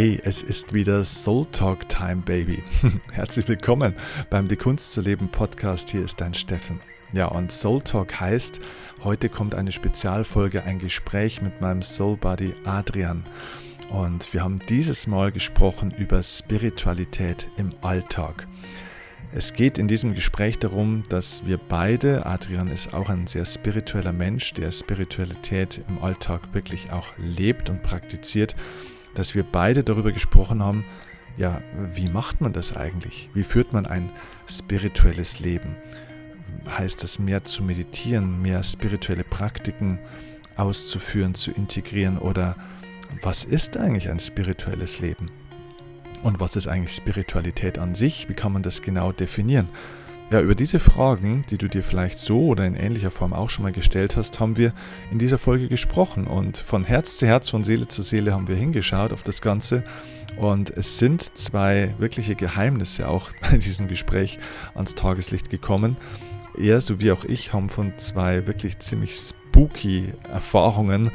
Hey, es ist wieder Soul Talk Time, Baby. Herzlich willkommen beim Die Kunst zu leben Podcast. Hier ist dein Steffen. Ja, und Soul Talk heißt, heute kommt eine Spezialfolge, ein Gespräch mit meinem Soul Buddy Adrian. Und wir haben dieses Mal gesprochen über Spiritualität im Alltag. Es geht in diesem Gespräch darum, dass wir beide, Adrian ist auch ein sehr spiritueller Mensch, der Spiritualität im Alltag wirklich auch lebt und praktiziert, dass wir beide darüber gesprochen haben, ja, wie macht man das eigentlich? Wie führt man ein spirituelles Leben? Heißt das mehr zu meditieren, mehr spirituelle Praktiken auszuführen, zu integrieren oder was ist eigentlich ein spirituelles Leben? Und was ist eigentlich Spiritualität an sich? Wie kann man das genau definieren? Ja, über diese Fragen, die du dir vielleicht so oder in ähnlicher Form auch schon mal gestellt hast, haben wir in dieser Folge gesprochen. Und von Herz zu Herz, von Seele zu Seele haben wir hingeschaut auf das Ganze. Und es sind zwei wirkliche Geheimnisse auch bei diesem Gespräch ans Tageslicht gekommen. Er sowie auch ich haben von zwei wirklich ziemlich spooky Erfahrungen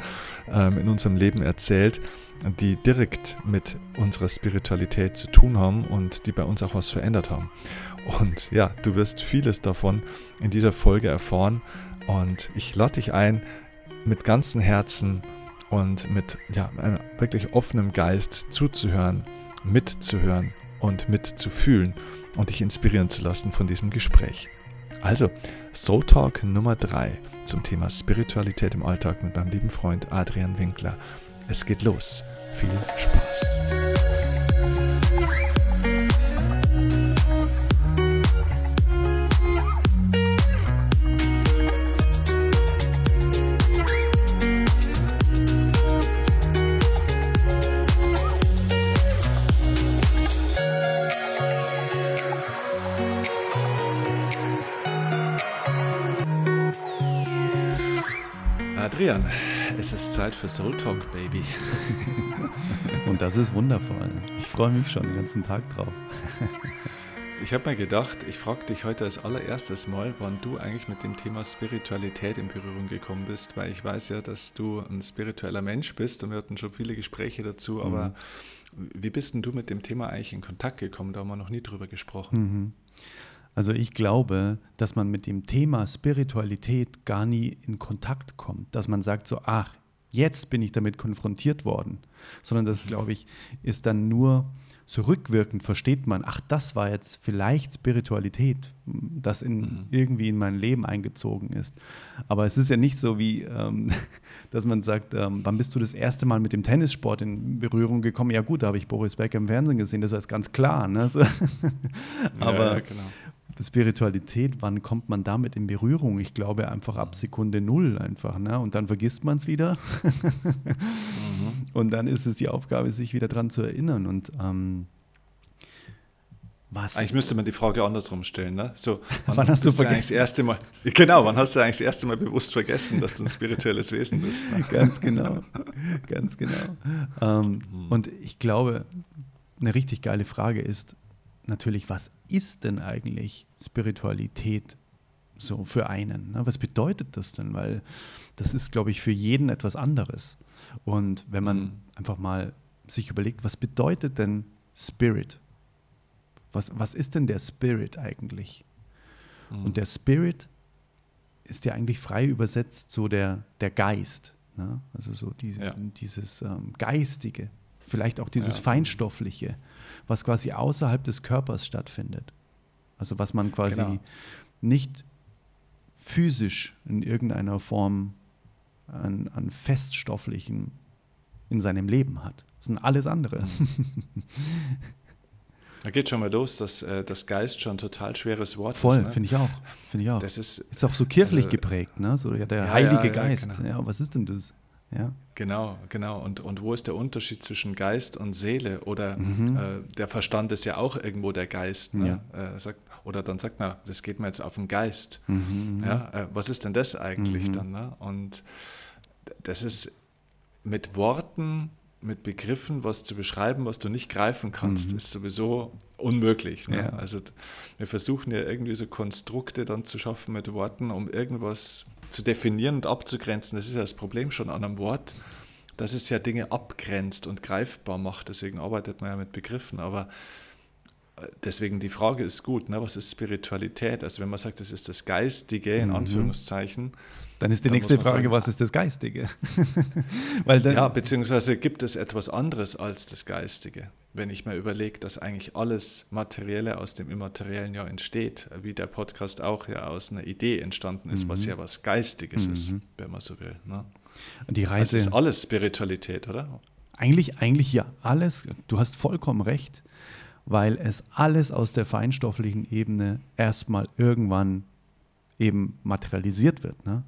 ähm, in unserem Leben erzählt die direkt mit unserer Spiritualität zu tun haben und die bei uns auch was verändert haben. Und ja, du wirst vieles davon in dieser Folge erfahren und ich lade dich ein, mit ganzem Herzen und mit ja, einem wirklich offenem Geist zuzuhören, mitzuhören und mitzufühlen und dich inspirieren zu lassen von diesem Gespräch. Also, Soul Talk Nummer 3 zum Thema Spiritualität im Alltag mit meinem lieben Freund Adrian Winkler. Es geht los. Viel Spaß. Adrian, es ist Zeit für Soul Talk, Baby. Und das ist wundervoll. Ich freue mich schon den ganzen Tag drauf. Ich habe mir gedacht, ich frage dich heute als allererstes mal, wann du eigentlich mit dem Thema Spiritualität in Berührung gekommen bist, weil ich weiß ja, dass du ein spiritueller Mensch bist und wir hatten schon viele Gespräche dazu, aber mhm. wie bist denn du mit dem Thema eigentlich in Kontakt gekommen? Da haben wir noch nie drüber gesprochen. Mhm. Also ich glaube, dass man mit dem Thema Spiritualität gar nie in Kontakt kommt, dass man sagt so, ach, jetzt bin ich damit konfrontiert worden, sondern das, glaube ich, ist dann nur so rückwirkend versteht man, ach, das war jetzt vielleicht Spiritualität, das in, mhm. irgendwie in mein Leben eingezogen ist. Aber es ist ja nicht so wie, ähm, dass man sagt, ähm, wann bist du das erste Mal mit dem Tennissport in Berührung gekommen? Ja gut, da habe ich Boris Becker im Fernsehen gesehen, das ist ganz klar. Ne? So. Aber ja, genau. Spiritualität, wann kommt man damit in Berührung? Ich glaube einfach ab Sekunde null einfach. Ne? Und dann vergisst man es wieder. mhm. Und dann ist es die Aufgabe, sich wieder daran zu erinnern. Und ähm, was? Eigentlich müsste man die Frage andersrum stellen. Ne? So, wann, wann hast du vergessen? Das erste Mal, genau, wann hast du eigentlich das erste Mal bewusst vergessen, dass du ein spirituelles Wesen bist? Ne? Ganz genau, ganz genau. Ähm, mhm. Und ich glaube, eine richtig geile Frage ist, natürlich, was ist denn eigentlich Spiritualität so für einen? Ne? Was bedeutet das denn? Weil das ist, glaube ich, für jeden etwas anderes. Und wenn man mhm. einfach mal sich überlegt, was bedeutet denn Spirit? Was, was ist denn der Spirit eigentlich? Mhm. Und der Spirit ist ja eigentlich frei übersetzt so der, der Geist. Ne? Also so dieses, ja. dieses ähm, Geistige, vielleicht auch dieses ja. Feinstoffliche was quasi außerhalb des Körpers stattfindet. Also was man quasi genau. nicht physisch in irgendeiner Form an, an Feststofflichen in seinem Leben hat, sondern alles andere. Da geht schon mal los, dass äh, das Geist schon ein total schweres Wort Voll, ist. Voll, ne? finde ich auch. Finde ich auch. Das ist, ist auch so kirchlich also, geprägt, ne? So ja, der ja, Heilige ja, Geist. Genau. Ja, was ist denn das? Ja. Genau, genau. Und, und wo ist der Unterschied zwischen Geist und Seele? Oder mhm. äh, der Verstand ist ja auch irgendwo der Geist. Ne? Ja. Äh, sagt, oder dann sagt man, das geht mir jetzt auf den Geist. Mhm. Ja, äh, was ist denn das eigentlich mhm. dann? Ne? Und das ist mit Worten, mit Begriffen, was zu beschreiben, was du nicht greifen kannst, mhm. ist sowieso unmöglich. Ne? Ja. Also wir versuchen ja irgendwie so Konstrukte dann zu schaffen mit Worten, um irgendwas zu definieren und abzugrenzen. Das ist ja das Problem schon an einem Wort. dass es ja Dinge abgrenzt und greifbar macht. Deswegen arbeitet man ja mit Begriffen. Aber äh, deswegen die Frage ist gut, ne? was ist Spiritualität? Also wenn man sagt, das ist das Geistige, in mhm. Anführungszeichen, dann ist die dann nächste Frage, sagen, was ist das Geistige? Weil ja, beziehungsweise gibt es etwas anderes als das Geistige? Wenn ich mir überlege, dass eigentlich alles Materielle aus dem Immateriellen ja entsteht, wie der Podcast auch ja aus einer Idee entstanden ist, mhm. was ja was Geistiges mhm. ist, wenn man so will. Ne? Und die Reise also ist alles Spiritualität, oder? Eigentlich, eigentlich ja alles. Du hast vollkommen recht, weil es alles aus der feinstofflichen Ebene erstmal irgendwann eben materialisiert wird. Ne?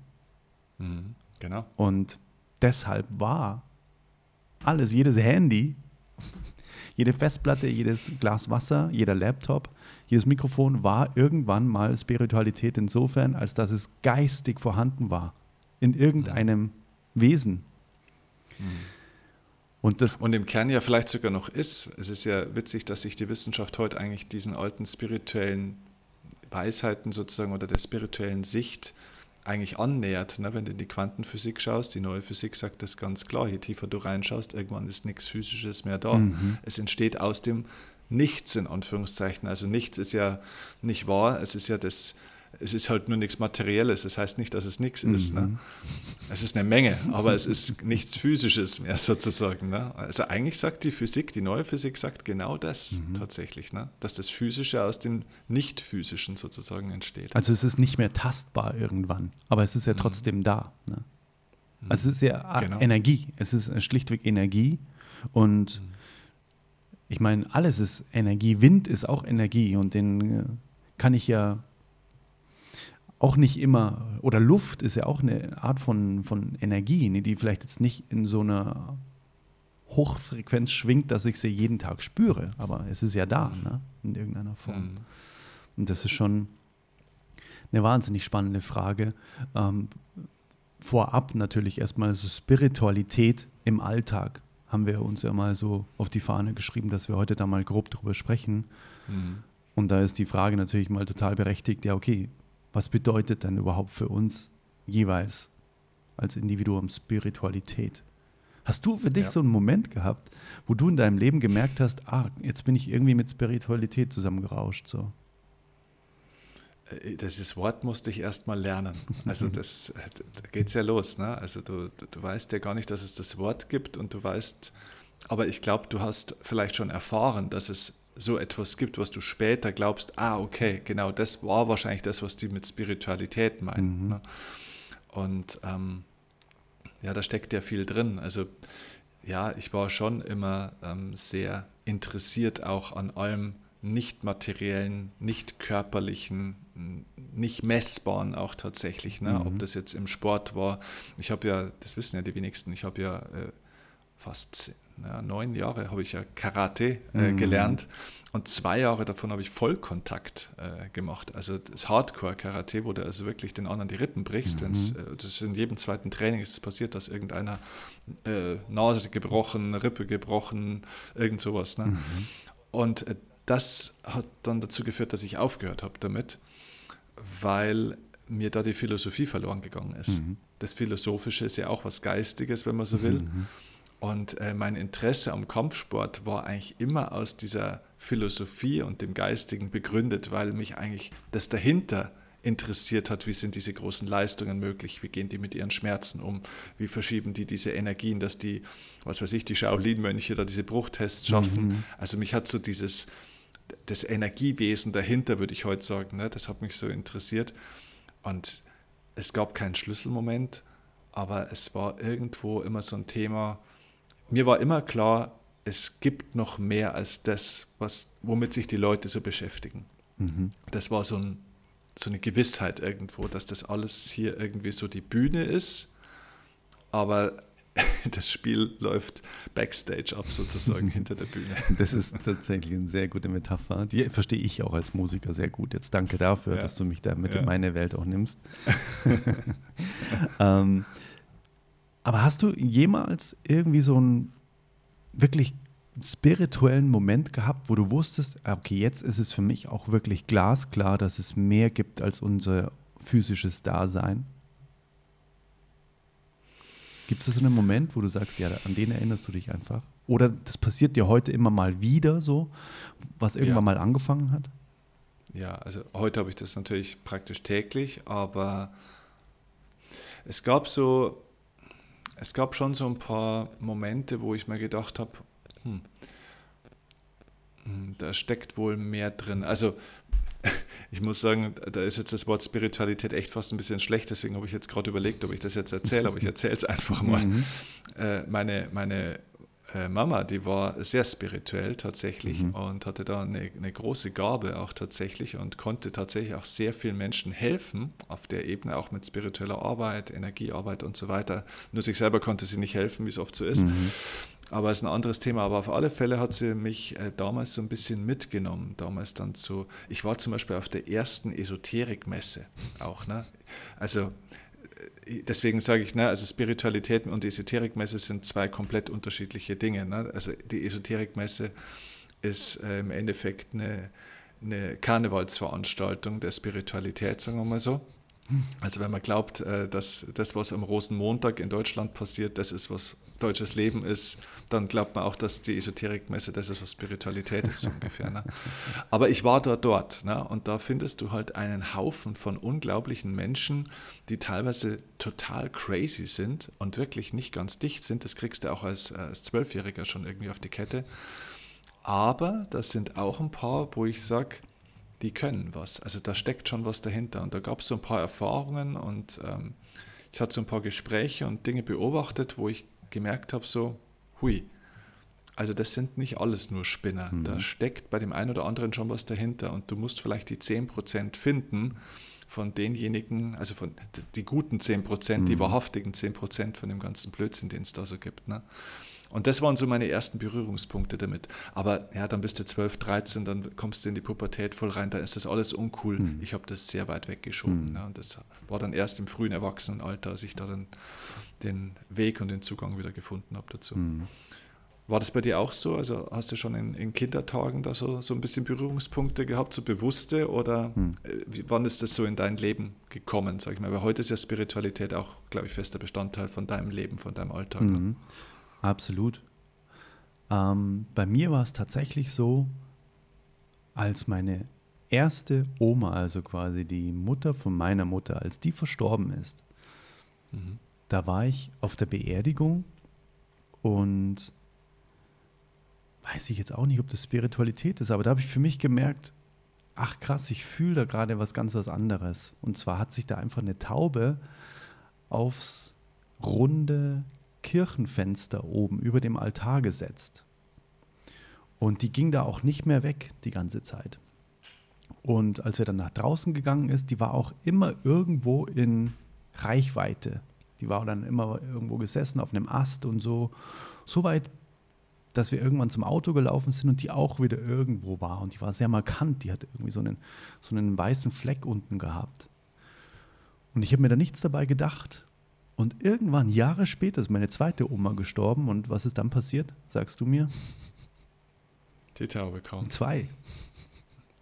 Mhm, genau. Und deshalb war alles, jedes Handy, jede Festplatte, jedes Glas Wasser, jeder Laptop, jedes Mikrofon war irgendwann mal Spiritualität insofern, als dass es geistig vorhanden war. In irgendeinem. Wesen. Mhm. Und, das und im Kern ja vielleicht sogar noch ist. Es ist ja witzig, dass sich die Wissenschaft heute eigentlich diesen alten spirituellen Weisheiten sozusagen oder der spirituellen Sicht eigentlich annähert. Ne? Wenn du in die Quantenphysik schaust, die neue Physik sagt das ganz klar, je tiefer du reinschaust, irgendwann ist nichts Physisches mehr da. Mhm. Es entsteht aus dem Nichts in Anführungszeichen. Also nichts ist ja nicht wahr, es ist ja das, es ist halt nur nichts Materielles. Das heißt nicht, dass es nichts mhm. ist. Ne? Mhm. Es ist eine Menge, aber es ist nichts Physisches mehr sozusagen. Ne? Also eigentlich sagt die Physik, die neue Physik sagt genau das mhm. tatsächlich, ne? dass das Physische aus dem Nicht-Physischen sozusagen entsteht. Also es ist nicht mehr tastbar irgendwann, aber es ist ja mhm. trotzdem da. Ne? Mhm. Also es ist ja genau. Energie. Es ist schlichtweg Energie und mhm. ich meine, alles ist Energie. Wind ist auch Energie und den äh, kann ich ja auch nicht immer, oder Luft ist ja auch eine Art von, von Energie, ne, die vielleicht jetzt nicht in so einer Hochfrequenz schwingt, dass ich sie jeden Tag spüre, aber es ist ja da, ne, in irgendeiner Form. Mhm. Und das ist schon eine wahnsinnig spannende Frage. Ähm, vorab natürlich erstmal so Spiritualität im Alltag haben wir uns ja mal so auf die Fahne geschrieben, dass wir heute da mal grob drüber sprechen. Mhm. Und da ist die Frage natürlich mal total berechtigt, ja, okay, was bedeutet denn überhaupt für uns jeweils als Individuum Spiritualität? Hast du für dich ja. so einen Moment gehabt, wo du in deinem Leben gemerkt hast, ah, jetzt bin ich irgendwie mit Spiritualität zusammengerauscht? So? Äh, dieses Wort musste ich erst mal lernen. Also das, da geht es ja los. Ne? Also du, du weißt ja gar nicht, dass es das Wort gibt und du weißt, aber ich glaube, du hast vielleicht schon erfahren, dass es so etwas gibt, was du später glaubst, ah, okay, genau, das war wahrscheinlich das, was die mit Spiritualität meinen. Mhm. Ne? Und ähm, ja, da steckt ja viel drin. Also ja, ich war schon immer ähm, sehr interessiert auch an allem nicht materiellen, nicht körperlichen, nicht messbaren auch tatsächlich. Ne? Mhm. Ob das jetzt im Sport war. Ich habe ja, das wissen ja die wenigsten, ich habe ja äh, fast ja, neun Jahre habe ich ja Karate äh, mhm. gelernt und zwei Jahre davon habe ich Vollkontakt äh, gemacht. Also das Hardcore-Karate, wo du also wirklich den anderen die Rippen brichst. Mhm. Äh, das ist in jedem zweiten Training ist es passiert, dass irgendeiner äh, Nase gebrochen, Rippe gebrochen, irgend sowas. Ne? Mhm. Und äh, das hat dann dazu geführt, dass ich aufgehört habe damit, weil mir da die Philosophie verloren gegangen ist. Mhm. Das Philosophische ist ja auch was Geistiges, wenn man so will. Mhm. Und äh, mein Interesse am Kampfsport war eigentlich immer aus dieser Philosophie und dem Geistigen begründet, weil mich eigentlich das dahinter interessiert hat, wie sind diese großen Leistungen möglich, wie gehen die mit ihren Schmerzen um, wie verschieben die diese Energien, dass die, was weiß ich, die Shaolin-Mönche da diese Bruchtests schaffen. Mhm. Also mich hat so dieses, das Energiewesen dahinter, würde ich heute sagen, ne, das hat mich so interessiert. Und es gab keinen Schlüsselmoment, aber es war irgendwo immer so ein Thema, mir war immer klar, es gibt noch mehr als das, was, womit sich die Leute so beschäftigen. Mhm. Das war so, ein, so eine Gewissheit irgendwo, dass das alles hier irgendwie so die Bühne ist, aber das Spiel läuft backstage ab, sozusagen hinter der Bühne. Das ist tatsächlich eine sehr gute Metapher. Die verstehe ich auch als Musiker sehr gut. Jetzt danke dafür, ja. dass du mich da mit ja. in meine Welt auch nimmst. ähm, aber hast du jemals irgendwie so einen wirklich spirituellen Moment gehabt, wo du wusstest, ah, okay, jetzt ist es für mich auch wirklich glasklar, dass es mehr gibt als unser physisches Dasein? Gibt es so einen Moment, wo du sagst, ja, an den erinnerst du dich einfach? Oder das passiert dir heute immer mal wieder so, was irgendwann ja. mal angefangen hat? Ja, also heute habe ich das natürlich praktisch täglich, aber es gab so, es gab schon so ein paar Momente, wo ich mir gedacht habe, hm, hm da steckt wohl mehr drin. Also ich muss sagen, da ist jetzt das Wort Spiritualität echt fast ein bisschen schlecht, deswegen habe ich jetzt gerade überlegt, ob ich das jetzt erzähle, aber ich erzähle es einfach mal. Mhm. Äh, meine, meine Mama, die war sehr spirituell tatsächlich mhm. und hatte da eine, eine, große Gabe auch tatsächlich und konnte tatsächlich auch sehr vielen Menschen helfen auf der Ebene, auch mit spiritueller Arbeit, Energiearbeit und so weiter. Nur sich selber konnte sie nicht helfen, wie es oft so ist. Mhm. Aber es ist ein anderes Thema. Aber auf alle Fälle hat sie mich äh, damals so ein bisschen mitgenommen. Damals dann zu, ich war zum Beispiel auf der ersten Esoterikmesse auch. Ne? Also äh, deswegen sage ich, ne, also Spiritualität und Esoterikmesse sind zwei komplett unterschiedliche Dinge. Ne? Also die Esoterikmesse ist äh, im Endeffekt eine, eine Karnevalsveranstaltung der Spiritualität, sagen wir mal so. Also wenn man glaubt, äh, dass das, was am Rosenmontag in Deutschland passiert, das ist, was deutsches Leben ist, dann glaubt man auch, dass die Esoterikmesse das ist, was Spiritualität ist, ungefähr. Ne? Aber ich war da dort ne? und da findest du halt einen Haufen von unglaublichen Menschen, die teilweise total crazy sind und wirklich nicht ganz dicht sind. Das kriegst du auch als, als Zwölfjähriger schon irgendwie auf die Kette. Aber das sind auch ein paar, wo ich sage, die können was. Also da steckt schon was dahinter. Und da gab es so ein paar Erfahrungen und ähm, ich hatte so ein paar Gespräche und Dinge beobachtet, wo ich gemerkt habe, so, hui, also das sind nicht alles nur Spinner. Mhm. Da steckt bei dem einen oder anderen schon was dahinter und du musst vielleicht die 10% finden von denjenigen, also von die guten 10%, mhm. die wahrhaftigen 10% von dem ganzen Blödsinn, den es da so gibt. Ne? Und das waren so meine ersten Berührungspunkte damit. Aber ja, dann bist du 12, 13, dann kommst du in die Pubertät voll rein, dann ist das alles uncool. Mhm. Ich habe das sehr weit weggeschoben. Mhm. Ja, und das war dann erst im frühen Erwachsenenalter, als ich da dann den Weg und den Zugang wieder gefunden habe dazu. Mhm. War das bei dir auch so? Also hast du schon in, in Kindertagen da so, so ein bisschen Berührungspunkte gehabt, so bewusste? Oder hm. äh, wann ist das so in dein Leben gekommen, sag ich mal? Weil heute ist ja Spiritualität auch, glaube ich, fester Bestandteil von deinem Leben, von deinem Alltag. Ne? Mhm. Absolut. Ähm, bei mir war es tatsächlich so, als meine erste Oma, also quasi die Mutter von meiner Mutter, als die verstorben ist, mhm. da war ich auf der Beerdigung und weiß ich jetzt auch nicht, ob das Spiritualität ist, aber da habe ich für mich gemerkt, ach krass, ich fühle da gerade was ganz was anderes. Und zwar hat sich da einfach eine Taube aufs runde Kirchenfenster oben über dem Altar gesetzt. Und die ging da auch nicht mehr weg die ganze Zeit. Und als wir dann nach draußen gegangen ist, die war auch immer irgendwo in Reichweite. Die war dann immer irgendwo gesessen auf einem Ast und so. So weit, dass wir irgendwann zum Auto gelaufen sind und die auch wieder irgendwo war. Und die war sehr markant. Die hatte irgendwie so einen, so einen weißen Fleck unten gehabt. Und ich habe mir da nichts dabei gedacht. Und irgendwann, Jahre später, ist meine zweite Oma gestorben. Und was ist dann passiert? Sagst du mir? Die Taube kaum. Zwei.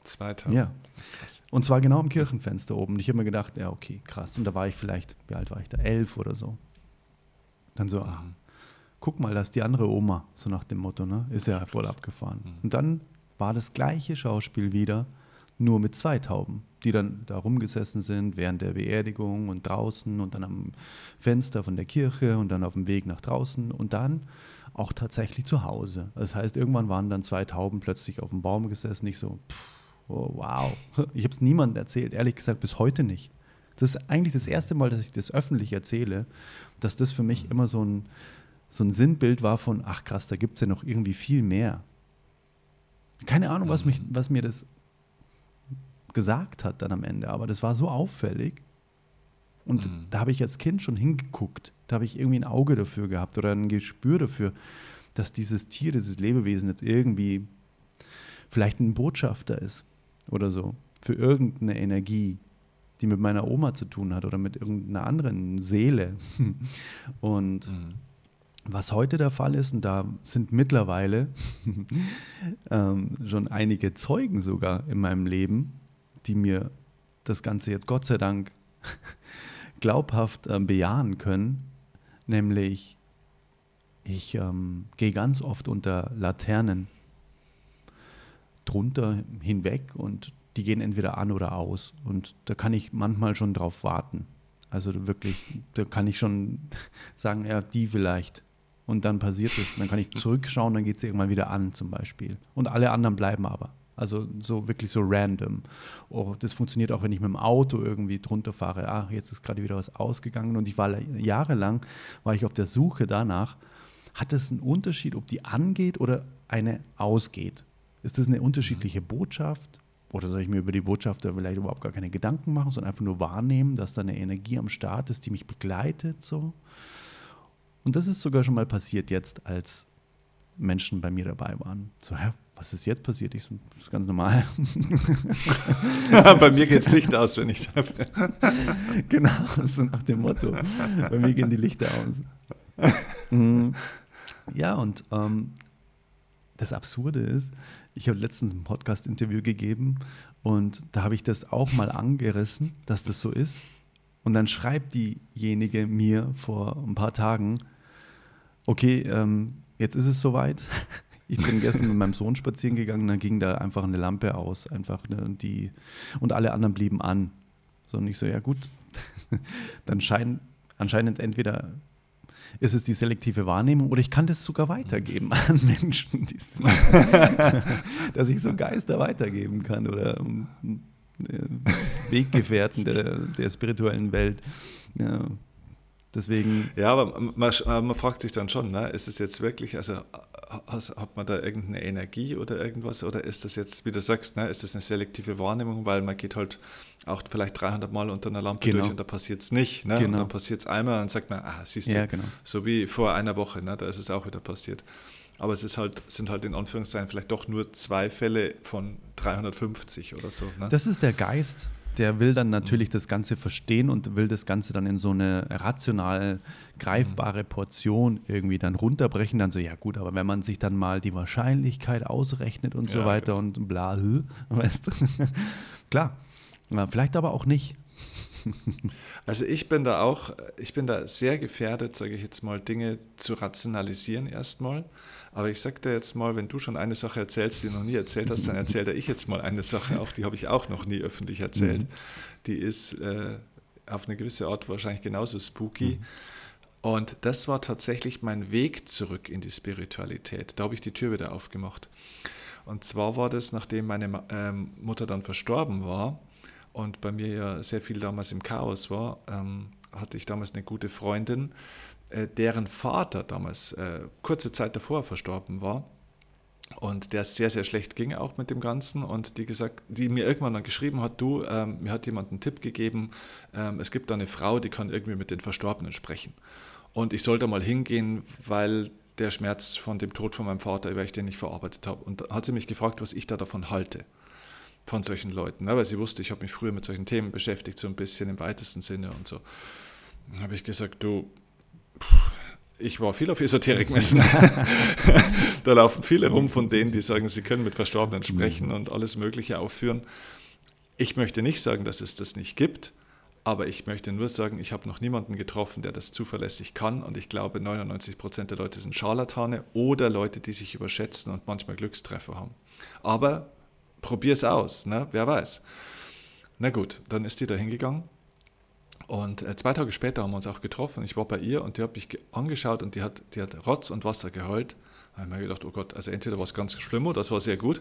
Zwei Tauben. Ja. Krass. Und zwar genau am Kirchenfenster oben. Und ich habe mir gedacht, ja, okay, krass. Und da war ich vielleicht, wie alt war ich da? Elf oder so. Dann so, ah, guck mal, da ist die andere Oma, so nach dem Motto, ne? Ist ja voll abgefahren. Mhm. Und dann war das gleiche Schauspiel wieder nur mit zwei Tauben, die dann da rumgesessen sind während der Beerdigung und draußen und dann am Fenster von der Kirche und dann auf dem Weg nach draußen und dann auch tatsächlich zu Hause. Das heißt, irgendwann waren dann zwei Tauben plötzlich auf dem Baum gesessen. Ich so, pff, oh, wow. Ich habe es niemandem erzählt, ehrlich gesagt bis heute nicht. Das ist eigentlich das erste Mal, dass ich das öffentlich erzähle, dass das für mich immer so ein, so ein Sinnbild war von, ach krass, da gibt es ja noch irgendwie viel mehr. Keine Ahnung, was, mich, was mir das gesagt hat dann am Ende, aber das war so auffällig. Und mhm. da habe ich als Kind schon hingeguckt. Da habe ich irgendwie ein Auge dafür gehabt oder ein Gespür dafür, dass dieses Tier, dieses Lebewesen jetzt irgendwie vielleicht ein Botschafter ist oder so für irgendeine Energie, die mit meiner Oma zu tun hat oder mit irgendeiner anderen Seele. Und mhm. was heute der Fall ist, und da sind mittlerweile ähm, schon einige Zeugen sogar in meinem Leben, die mir das Ganze jetzt Gott sei Dank glaubhaft äh, bejahen können, Nämlich, ich ähm, gehe ganz oft unter Laternen drunter hinweg und die gehen entweder an oder aus. Und da kann ich manchmal schon drauf warten. Also wirklich, da kann ich schon sagen, ja, die vielleicht. Und dann passiert es. Dann kann ich zurückschauen, dann geht es irgendwann wieder an, zum Beispiel. Und alle anderen bleiben aber. Also so wirklich so random. Oh, das funktioniert auch, wenn ich mit dem Auto irgendwie drunter fahre. Ach, jetzt ist gerade wieder was ausgegangen. Und ich war jahrelang, war ich auf der Suche danach, hat es einen Unterschied, ob die angeht oder eine ausgeht? Ist das eine unterschiedliche Botschaft? Oder soll ich mir über die Botschaft vielleicht überhaupt gar keine Gedanken machen, sondern einfach nur wahrnehmen, dass da eine Energie am Start ist, die mich begleitet? So. Und das ist sogar schon mal passiert jetzt, als Menschen bei mir dabei waren. So, hä, was ist jetzt passiert? Ich so, das ist ganz normal. bei mir geht es Licht aus, wenn ich sage. genau, so nach dem Motto. Bei mir gehen die Lichter aus. Mhm. ja, und ähm, das Absurde ist, ich habe letztens ein Podcast-Interview gegeben und da habe ich das auch mal angerissen, dass das so ist. Und dann schreibt diejenige mir vor ein paar Tagen, okay, ähm, jetzt ist es soweit. Ich bin gestern mit meinem Sohn spazieren gegangen, dann ging da einfach eine Lampe aus, einfach ne, die und alle anderen blieben an. So und ich so, ja gut, dann scheint anscheinend entweder ist es die selektive Wahrnehmung oder ich kann das sogar weitergeben an Menschen, dass ich so Geister weitergeben kann oder äh, Weggefährten der, der spirituellen Welt. Ja. Deswegen. Ja, aber man, man, fragt sich dann schon, ne, ist es jetzt wirklich, also hat man da irgendeine Energie oder irgendwas oder ist das jetzt, wie du sagst, ne, ist das eine selektive Wahrnehmung, weil man geht halt auch vielleicht 300 Mal unter einer Lampe genau. durch und da passiert es nicht. Ne? Genau. Und dann passiert es einmal und sagt man, ah, siehst du, ja, genau. so wie vor einer Woche, ne, da ist es auch wieder passiert. Aber es ist halt, sind halt in Anführungszeichen vielleicht doch nur zwei Fälle von 350 oder so. Ne? Das ist der Geist, der will dann natürlich das Ganze verstehen und will das Ganze dann in so eine rational greifbare Portion irgendwie dann runterbrechen. Dann so, ja gut, aber wenn man sich dann mal die Wahrscheinlichkeit ausrechnet und so weiter genau. und bla, weißt du. Klar, vielleicht aber auch nicht. Also ich bin da auch, ich bin da sehr gefährdet, sage ich jetzt mal, Dinge zu rationalisieren erstmal. Aber ich sage dir jetzt mal, wenn du schon eine Sache erzählst, die du noch nie erzählt hast, dann erzähle ich jetzt mal eine Sache, auch die habe ich auch noch nie öffentlich erzählt. Mhm. Die ist äh, auf eine gewisse Art wahrscheinlich genauso spooky. Mhm. Und das war tatsächlich mein Weg zurück in die Spiritualität. Da habe ich die Tür wieder aufgemacht. Und zwar war das, nachdem meine ähm, Mutter dann verstorben war und bei mir ja sehr viel damals im Chaos war, ähm, hatte ich damals eine gute Freundin, äh, deren Vater damals äh, kurze Zeit davor verstorben war und der sehr, sehr schlecht ging auch mit dem Ganzen und die gesagt, die mir irgendwann dann geschrieben hat, du, ähm, mir hat jemand einen Tipp gegeben, ähm, es gibt da eine Frau, die kann irgendwie mit den Verstorbenen sprechen. Und ich sollte mal hingehen, weil der Schmerz von dem Tod von meinem Vater, weil ich den nicht verarbeitet habe. Und da hat sie mich gefragt, was ich da davon halte, von solchen Leuten. Ne? Weil sie wusste, ich habe mich früher mit solchen Themen beschäftigt, so ein bisschen im weitesten Sinne und so. Dann habe ich gesagt, du, ich war viel auf Esoterikmessen. da laufen viele rum von denen, die sagen, sie können mit Verstorbenen sprechen und alles Mögliche aufführen. Ich möchte nicht sagen, dass es das nicht gibt, aber ich möchte nur sagen, ich habe noch niemanden getroffen, der das zuverlässig kann. Und ich glaube, 99 Prozent der Leute sind Scharlatane oder Leute, die sich überschätzen und manchmal Glückstreffer haben. Aber probier es aus, ne? wer weiß. Na gut, dann ist die da hingegangen und äh, zwei Tage später haben wir uns auch getroffen. Ich war bei ihr und die hat mich angeschaut und die hat, die hat Rotz und Wasser geheult. Da habe ich mir gedacht, oh Gott, also entweder war es ganz schlimm oder das war sehr gut.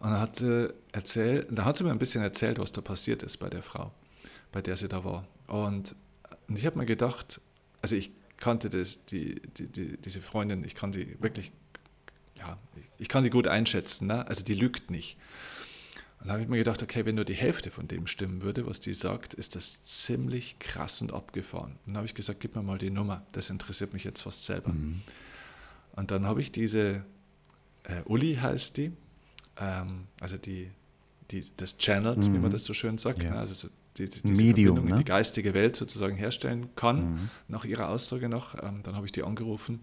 Und dann hat, sie erzählt, dann hat sie mir ein bisschen erzählt, was da passiert ist bei der Frau, bei der sie da war. Und, ich habe mir gedacht, also ich kannte das, die, die, die, diese Freundin, ich kann die wirklich, ja, ich kann die gut einschätzen, ne? also die lügt nicht. Und dann habe ich mir gedacht, okay, wenn nur die Hälfte von dem stimmen würde, was die sagt, ist das ziemlich krass und abgefahren. Und dann habe ich gesagt, gib mir mal die Nummer, das interessiert mich jetzt fast selber. Mhm. Und dann habe ich diese, äh, Uli heißt die, ähm, also die, die das channelt, mhm. wie man das so schön sagt, ja. ne? also die, die, diese Medium, Verbindung ne? in die geistige Welt sozusagen herstellen kann, mhm. nach ihrer Aussage noch. Ähm, dann habe ich die angerufen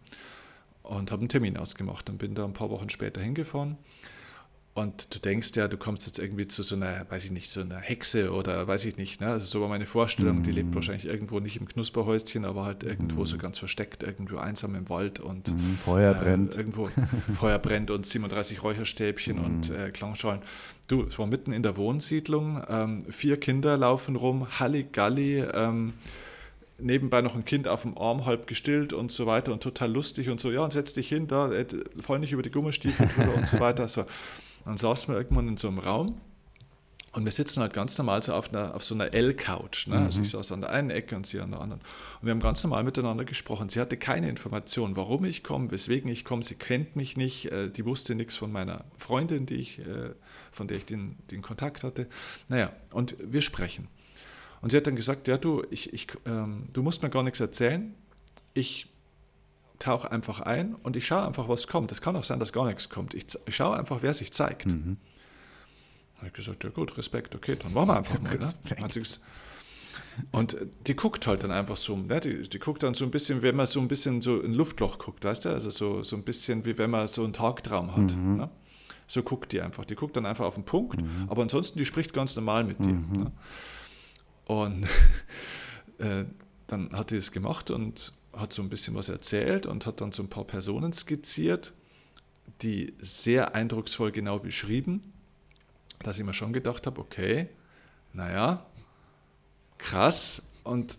und habe einen Termin ausgemacht und bin da ein paar Wochen später hingefahren und du denkst ja, du kommst jetzt irgendwie zu so einer, weiß ich nicht, so einer Hexe oder weiß ich nicht. Ne? Also so war meine Vorstellung. Mm. Die lebt mhm. wahrscheinlich irgendwo nicht im Knusperhäuschen, aber halt irgendwo mm. so ganz versteckt, irgendwo einsam im Wald und mm. Feuer äh, brennt. Irgendwo Feuer brennt und 37 Räucherstäbchen und mhm. äh, Klangschalen. Du, es war mitten in der Wohnsiedlung. Ähm, vier Kinder laufen rum, Halligalli. Ähm, nebenbei noch ein Kind auf dem Arm halb gestillt und so weiter und total lustig und so, ja, und setz dich hin, da, äh, nicht über die Gummistiefel drüber und so weiter. So. Dann saßen wir irgendwann in so einem Raum und wir sitzen halt ganz normal so auf, einer, auf so einer L-Couch. Ne? Mhm. Also ich saß an der einen Ecke und sie an der anderen. Und wir haben ganz normal miteinander gesprochen. Sie hatte keine Information, warum ich komme, weswegen ich komme. Sie kennt mich nicht. Äh, die wusste nichts von meiner Freundin, die ich, äh, von der ich den, den Kontakt hatte. Naja, und wir sprechen. Und sie hat dann gesagt, ja du, ich, ich, ähm, du musst mir gar nichts erzählen. Ich tauche einfach ein und ich schaue einfach, was kommt. Es kann auch sein, dass gar nichts kommt. Ich, ich schaue einfach, wer sich zeigt. Mhm. Habe ich gesagt, ja gut, Respekt, okay, dann machen wir einfach mal. Ne? Und die guckt halt dann einfach so, ne? die, die guckt dann so ein bisschen, wenn man so ein bisschen so ein Luftloch guckt, weißt du, also so, so ein bisschen wie wenn man so einen Tagtraum hat. Mhm. Ne? So guckt die einfach. Die guckt dann einfach auf den Punkt, mhm. aber ansonsten, die spricht ganz normal mit dir. Mhm. Ne? Und äh, dann hat die es gemacht und hat so ein bisschen was erzählt und hat dann so ein paar Personen skizziert, die sehr eindrucksvoll genau beschrieben, dass ich mir schon gedacht habe, okay, naja, krass. Und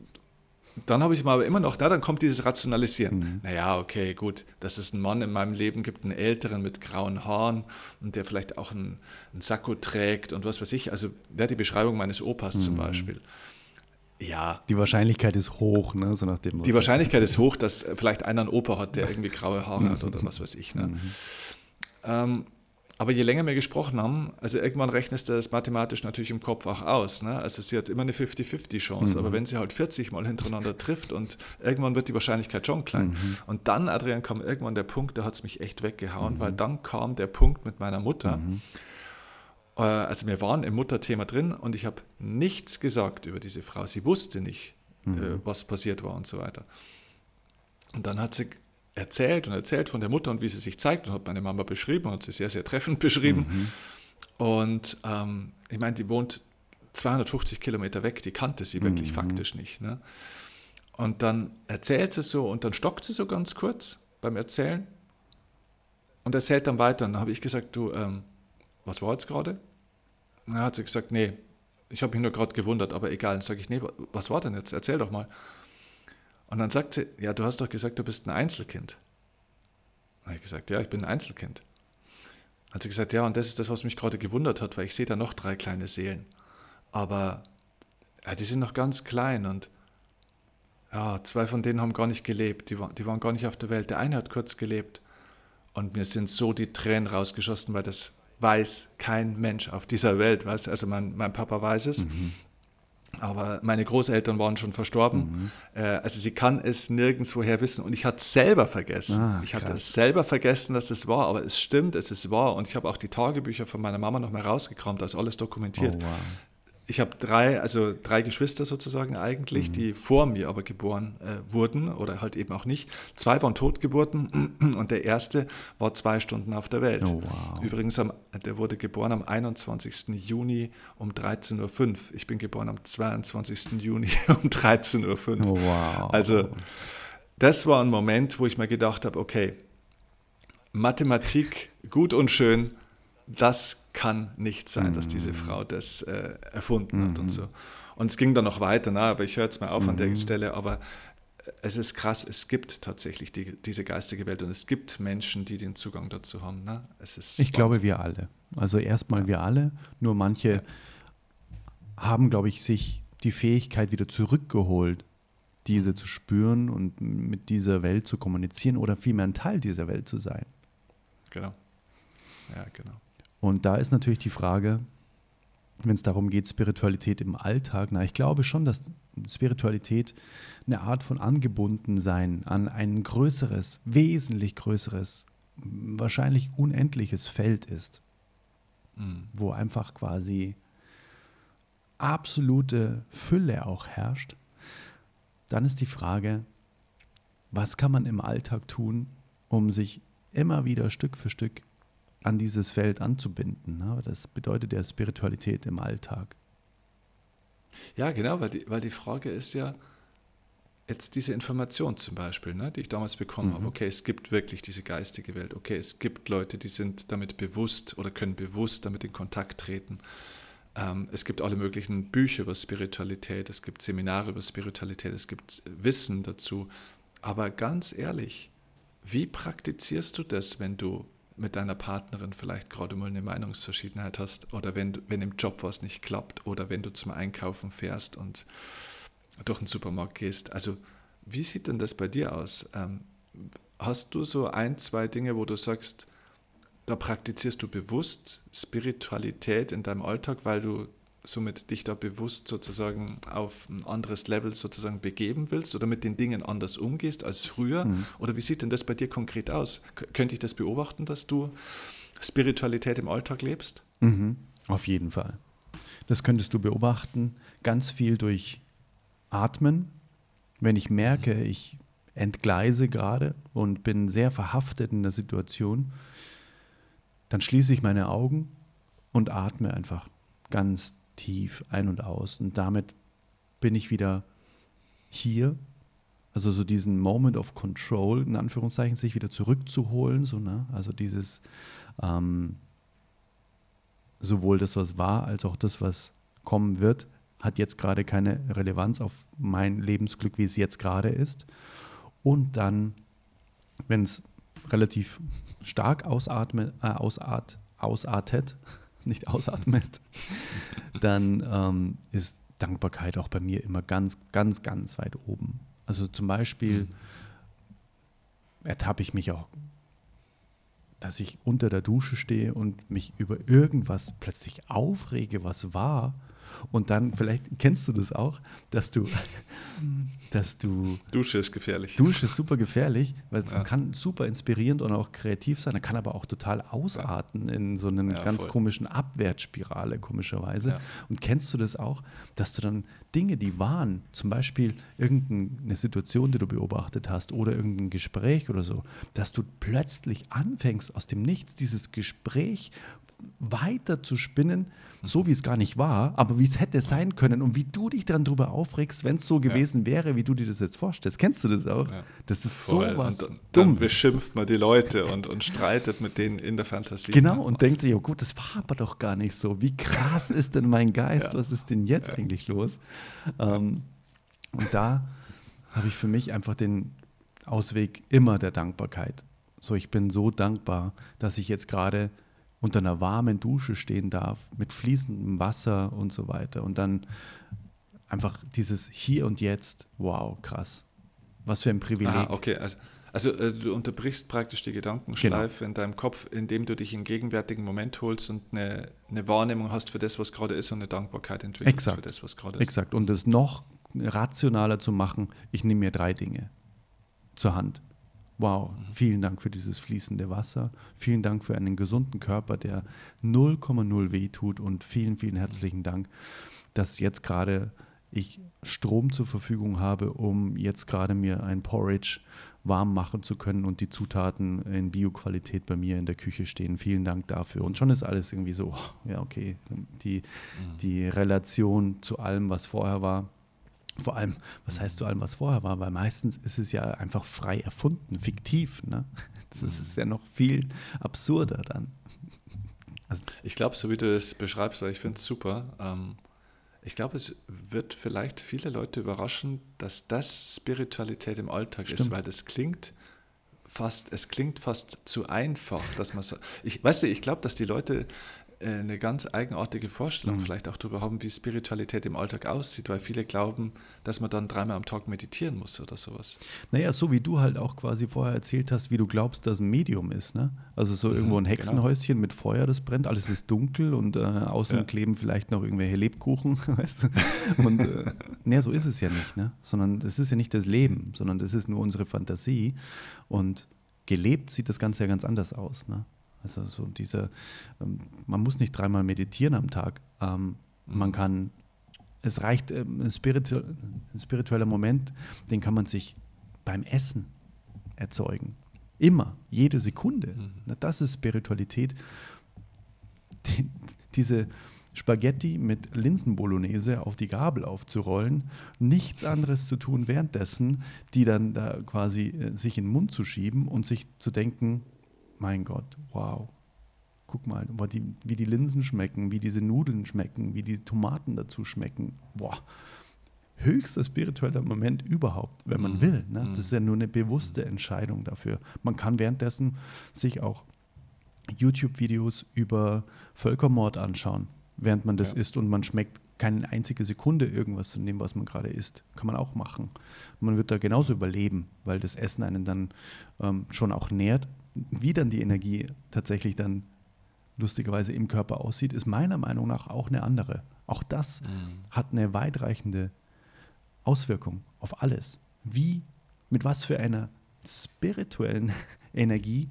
dann habe ich mal aber immer noch, na, dann kommt dieses Rationalisieren. Mhm. Naja, okay, gut, dass es einen Mann in meinem Leben gibt, einen älteren mit grauen Haaren und der vielleicht auch einen, einen Sakko trägt und was weiß ich. Also, ja, die Beschreibung meines Opas mhm. zum Beispiel. Ja. Die Wahrscheinlichkeit ist hoch, ne? so nach dem Die Wahrscheinlichkeit ist hoch, dass vielleicht einer einen Opa hat, der irgendwie graue Haare hat oder was weiß ich. Ne? Mhm. Ähm, aber je länger wir gesprochen haben, also irgendwann rechnest du das mathematisch natürlich im Kopf auch aus. Ne? Also sie hat immer eine 50-50-Chance, mhm. aber wenn sie halt 40 Mal hintereinander trifft und irgendwann wird die Wahrscheinlichkeit schon klein. Mhm. Und dann, Adrian, kam irgendwann der Punkt, da hat es mich echt weggehauen, mhm. weil dann kam der Punkt mit meiner Mutter. Mhm. Äh, also wir waren im Mutterthema drin und ich habe nichts gesagt über diese Frau. Sie wusste nicht, äh, mhm. was passiert war und so weiter. Und dann hat sie erzählt und erzählt von der Mutter und wie sie sich zeigt und hat meine Mama beschrieben, hat sie sehr, sehr treffend beschrieben. Mhm. Und ähm, ich meine, die wohnt 250 Kilometer weg, die kannte sie wirklich mhm. faktisch nicht. Ne? Und dann erzählt sie so und dann stockt sie so ganz kurz beim Erzählen und erzählt dann weiter. Und dann habe ich gesagt, du, ähm, was war jetzt gerade? Dann hat sie gesagt, nee, ich habe mich nur gerade gewundert, aber egal. Dann sage ich, nee, was war denn jetzt? Erzähl doch mal. Und dann sagt sie, ja, du hast doch gesagt, du bist ein Einzelkind. Dann habe ich gesagt, ja, ich bin ein Einzelkind. Dann hat sie gesagt, ja, und das ist das, was mich gerade gewundert hat, weil ich sehe da noch drei kleine Seelen. Aber ja, die sind noch ganz klein und ja, zwei von denen haben gar nicht gelebt, die, die waren gar nicht auf der Welt. Der eine hat kurz gelebt und mir sind so die Tränen rausgeschossen, weil das weiß kein Mensch auf dieser Welt. Weißt? Also mein, mein Papa weiß es. Mhm. Aber meine Großeltern waren schon verstorben. Mhm. Äh, also sie kann es nirgendwoher wissen. Und ich hatte es selber vergessen. Ah, ich hatte es selber vergessen, dass es war. Aber es stimmt, es ist wahr. Und ich habe auch die Tagebücher von meiner Mama noch mal rausgekramt. Da ist alles dokumentiert. Oh, wow ich habe drei, also drei Geschwister sozusagen eigentlich, mhm. die vor mir aber geboren äh, wurden oder halt eben auch nicht. Zwei waren Totgeburten und der erste war zwei Stunden auf der Welt. Oh, wow. Übrigens, am, der wurde geboren am 21. Juni um 13.05 Uhr. Ich bin geboren am 22. Juni um 13.05 Uhr. Oh, wow. Also das war ein Moment, wo ich mir gedacht habe, okay, Mathematik gut und schön, das kann nicht sein, dass diese mhm. Frau das äh, erfunden hat und mhm. so. Und es ging dann noch weiter, na, aber ich höre jetzt mal auf an der mhm. Stelle, aber es ist krass, es gibt tatsächlich die, diese geistige Welt und es gibt Menschen, die den Zugang dazu haben. Ne? Es ist ich glaube, wir alle. Also erstmal ja. wir alle, nur manche ja. haben, glaube ich, sich die Fähigkeit wieder zurückgeholt, diese zu spüren und mit dieser Welt zu kommunizieren oder vielmehr ein Teil dieser Welt zu sein. Genau. Ja, genau. Und da ist natürlich die Frage, wenn es darum geht, Spiritualität im Alltag, na, ich glaube schon, dass Spiritualität eine Art von Angebundensein an ein größeres, wesentlich größeres, wahrscheinlich unendliches Feld ist, mhm. wo einfach quasi absolute Fülle auch herrscht. Dann ist die Frage, was kann man im Alltag tun, um sich immer wieder Stück für Stück an dieses Feld anzubinden. Ne? Das bedeutet ja Spiritualität im Alltag. Ja, genau, weil die, weil die Frage ist ja, jetzt diese Information zum Beispiel, ne, die ich damals bekommen mhm. habe, okay, es gibt wirklich diese geistige Welt, okay, es gibt Leute, die sind damit bewusst oder können bewusst damit in Kontakt treten. Ähm, es gibt alle möglichen Bücher über Spiritualität, es gibt Seminare über Spiritualität, es gibt Wissen dazu. Aber ganz ehrlich, wie praktizierst du das, wenn du mit deiner Partnerin vielleicht gerade mal eine Meinungsverschiedenheit hast oder wenn, wenn im Job was nicht klappt oder wenn du zum Einkaufen fährst und durch den Supermarkt gehst. Also wie sieht denn das bei dir aus? Ähm, hast du so ein, zwei Dinge, wo du sagst, da praktizierst du bewusst Spiritualität in deinem Alltag, weil du somit dich da bewusst sozusagen auf ein anderes Level sozusagen begeben willst oder mit den Dingen anders umgehst als früher? Mhm. Oder wie sieht denn das bei dir konkret aus? K könnte ich das beobachten, dass du Spiritualität im Alltag lebst? Mhm. Auf jeden Fall. Das könntest du beobachten, ganz viel durch Atmen. Wenn ich merke, mhm. ich entgleise gerade und bin sehr verhaftet in der Situation, dann schließe ich meine Augen und atme einfach ganz tief ein und aus. Und damit bin ich wieder hier. Also so diesen Moment of Control, in Anführungszeichen, sich wieder zurückzuholen. So, ne? Also dieses ähm, sowohl das, was war, als auch das, was kommen wird, hat jetzt gerade keine Relevanz auf mein Lebensglück, wie es jetzt gerade ist. Und dann, wenn es relativ stark ausatme, äh, ausat, ausartet, nicht ausatmet, dann ähm, ist Dankbarkeit auch bei mir immer ganz, ganz, ganz weit oben. Also zum Beispiel mhm. ertappe ich mich auch, dass ich unter der Dusche stehe und mich über irgendwas plötzlich aufrege, was war und dann, vielleicht kennst du das auch, dass du, dass du. Dusche ist gefährlich. Dusche ist super gefährlich, weil es ja. kann super inspirierend und auch kreativ sein. Er kann aber auch total ausarten ja. in so einer ja, ganz voll. komischen Abwärtsspirale, komischerweise. Und kennst du das auch, dass du dann Dinge, die waren, zum Beispiel irgendeine Situation, die du beobachtet hast oder irgendein Gespräch oder so, dass du plötzlich anfängst, aus dem Nichts dieses Gespräch weiter zu spinnen, so wie es gar nicht war, aber wie es hätte sein können und wie du dich dann darüber aufregst, wenn es so gewesen ja. wäre, wie du dir das jetzt vorstellst. Kennst du das auch? Ja. Das ist Voll. sowas. Und dann beschimpft man die Leute und, und streitet mit denen in der Fantasie. Genau, und denkt sich, oh gut, das war aber doch gar nicht so. Wie krass ist denn mein Geist? Ja. Was ist denn jetzt eigentlich los? Ähm, und da habe ich für mich einfach den Ausweg immer der Dankbarkeit. So, ich bin so dankbar, dass ich jetzt gerade unter einer warmen Dusche stehen darf, mit fließendem Wasser und so weiter. Und dann einfach dieses Hier und Jetzt, wow, krass. Was für ein Privileg. Ah, okay, also, also äh, du unterbrichst praktisch die Gedankenschleife genau. in deinem Kopf, indem du dich in gegenwärtigen Moment holst und eine, eine Wahrnehmung hast für das, was gerade ist und eine Dankbarkeit entwickelst Exakt. für das, was gerade ist. Exakt. Und es noch rationaler zu machen, ich nehme mir drei Dinge zur Hand. Wow, vielen Dank für dieses fließende Wasser. Vielen Dank für einen gesunden Körper, der 0,0 weh tut. Und vielen, vielen herzlichen Dank, dass jetzt gerade ich Strom zur Verfügung habe, um jetzt gerade mir ein Porridge warm machen zu können und die Zutaten in Bioqualität bei mir in der Küche stehen. Vielen Dank dafür. Und schon ist alles irgendwie so, ja, okay, die, mhm. die Relation zu allem, was vorher war, vor allem, was heißt zu allem, was vorher war? Weil meistens ist es ja einfach frei erfunden, fiktiv. Ne? Das ist ja noch viel absurder dann. Also ich glaube, so wie du es beschreibst, weil ich finde es super. Ähm, ich glaube, es wird vielleicht viele Leute überraschen, dass das Spiritualität im Alltag Stimmt. ist, weil das klingt fast, es klingt fast zu einfach, dass man so. Ich weißt du, ich glaube, dass die Leute eine ganz eigenartige Vorstellung mhm. vielleicht auch darüber haben, wie Spiritualität im Alltag aussieht, weil viele glauben, dass man dann dreimal am Tag meditieren muss oder sowas. Naja, so wie du halt auch quasi vorher erzählt hast, wie du glaubst, dass ein Medium ist. Ne? Also so mhm, irgendwo ein genau. Hexenhäuschen genau. mit Feuer, das brennt, alles ist dunkel und äh, außen ja. kleben vielleicht noch irgendwelche Lebkuchen, weißt du? Und äh, naja, so ist es ja nicht, ne? sondern es ist ja nicht das Leben, sondern das ist nur unsere Fantasie und gelebt sieht das Ganze ja ganz anders aus. Ne? Also so diese, ähm, man muss nicht dreimal meditieren am Tag. Ähm, mhm. Man kann, es reicht ähm, ein, spiritu ein spiritueller Moment, den kann man sich beim Essen erzeugen. Immer, jede Sekunde. Mhm. Das ist Spiritualität. Die, diese Spaghetti mit Linsenbolognese auf die Gabel aufzurollen, nichts anderes zu tun währenddessen, die dann da quasi äh, sich in den Mund zu schieben und sich zu denken, mein Gott, wow, guck mal, wie die Linsen schmecken, wie diese Nudeln schmecken, wie die Tomaten dazu schmecken. Boah, höchster spiritueller Moment überhaupt, wenn man mhm. will. Ne? Das ist ja nur eine bewusste Entscheidung dafür. Man kann währenddessen sich auch YouTube-Videos über Völkermord anschauen, während man das ja. isst und man schmeckt keine einzige Sekunde irgendwas zu nehmen, was man gerade isst. Kann man auch machen. Man wird da genauso überleben, weil das Essen einen dann ähm, schon auch nährt. Wie dann die Energie tatsächlich dann lustigerweise im Körper aussieht, ist meiner Meinung nach auch eine andere. Auch das mhm. hat eine weitreichende Auswirkung auf alles. Wie, mit was für einer spirituellen Energie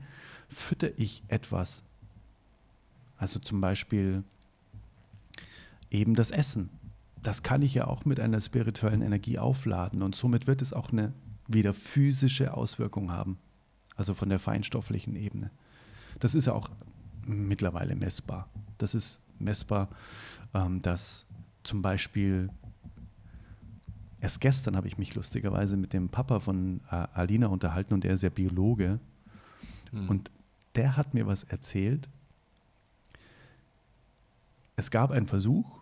fütter ich etwas? Also zum Beispiel eben das Essen. Das kann ich ja auch mit einer spirituellen Energie aufladen und somit wird es auch eine wieder physische Auswirkung haben. Also von der feinstofflichen Ebene. Das ist ja auch mittlerweile messbar. Das ist messbar, ähm, dass zum Beispiel erst gestern habe ich mich lustigerweise mit dem Papa von äh, Alina unterhalten und er ist ja Biologe. Mhm. Und der hat mir was erzählt. Es gab einen Versuch,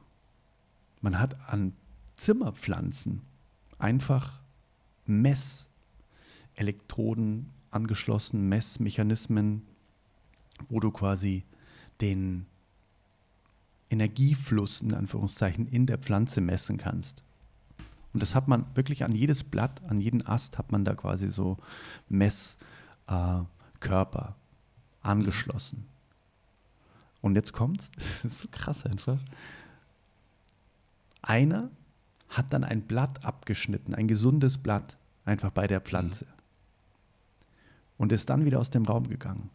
man hat an Zimmerpflanzen einfach Messelektroden angeschlossen, Messmechanismen wo du quasi den Energiefluss in Anführungszeichen in der Pflanze messen kannst. Und das hat man wirklich an jedes Blatt, an jeden Ast hat man da quasi so Messkörper äh, angeschlossen. Und jetzt kommt's, das ist so krass einfach. Einer hat dann ein Blatt abgeschnitten, ein gesundes Blatt, einfach bei der Pflanze. Und ist dann wieder aus dem Raum gegangen.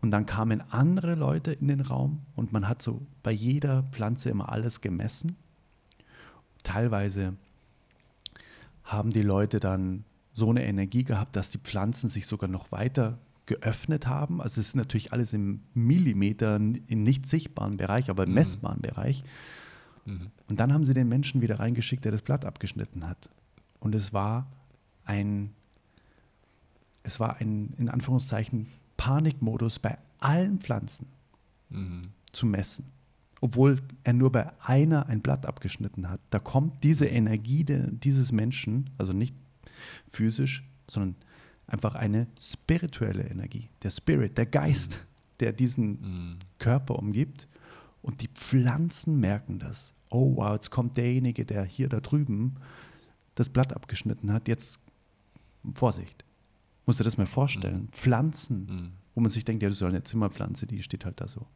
Und dann kamen andere Leute in den Raum und man hat so bei jeder Pflanze immer alles gemessen. Teilweise haben die Leute dann so eine Energie gehabt, dass die Pflanzen sich sogar noch weiter geöffnet haben. Also es ist natürlich alles im Millimeter, im nicht sichtbaren Bereich, aber im mhm. messbaren Bereich. Mhm. Und dann haben sie den Menschen wieder reingeschickt, der das Blatt abgeschnitten hat. Und es war ein, es war ein, in Anführungszeichen, Panikmodus bei allen Pflanzen mhm. zu messen. Obwohl er nur bei einer ein Blatt abgeschnitten hat. Da kommt diese Energie de, dieses Menschen, also nicht physisch, sondern einfach eine spirituelle Energie. Der Spirit, der Geist, mhm. der diesen mhm. Körper umgibt. Und die Pflanzen merken das. Oh wow, jetzt kommt derjenige, der hier da drüben das Blatt abgeschnitten hat. Jetzt Vorsicht. Musst du das mal vorstellen. Mhm. Pflanzen, mhm. wo man sich denkt, ja, das ist eine Zimmerpflanze, die steht halt da so.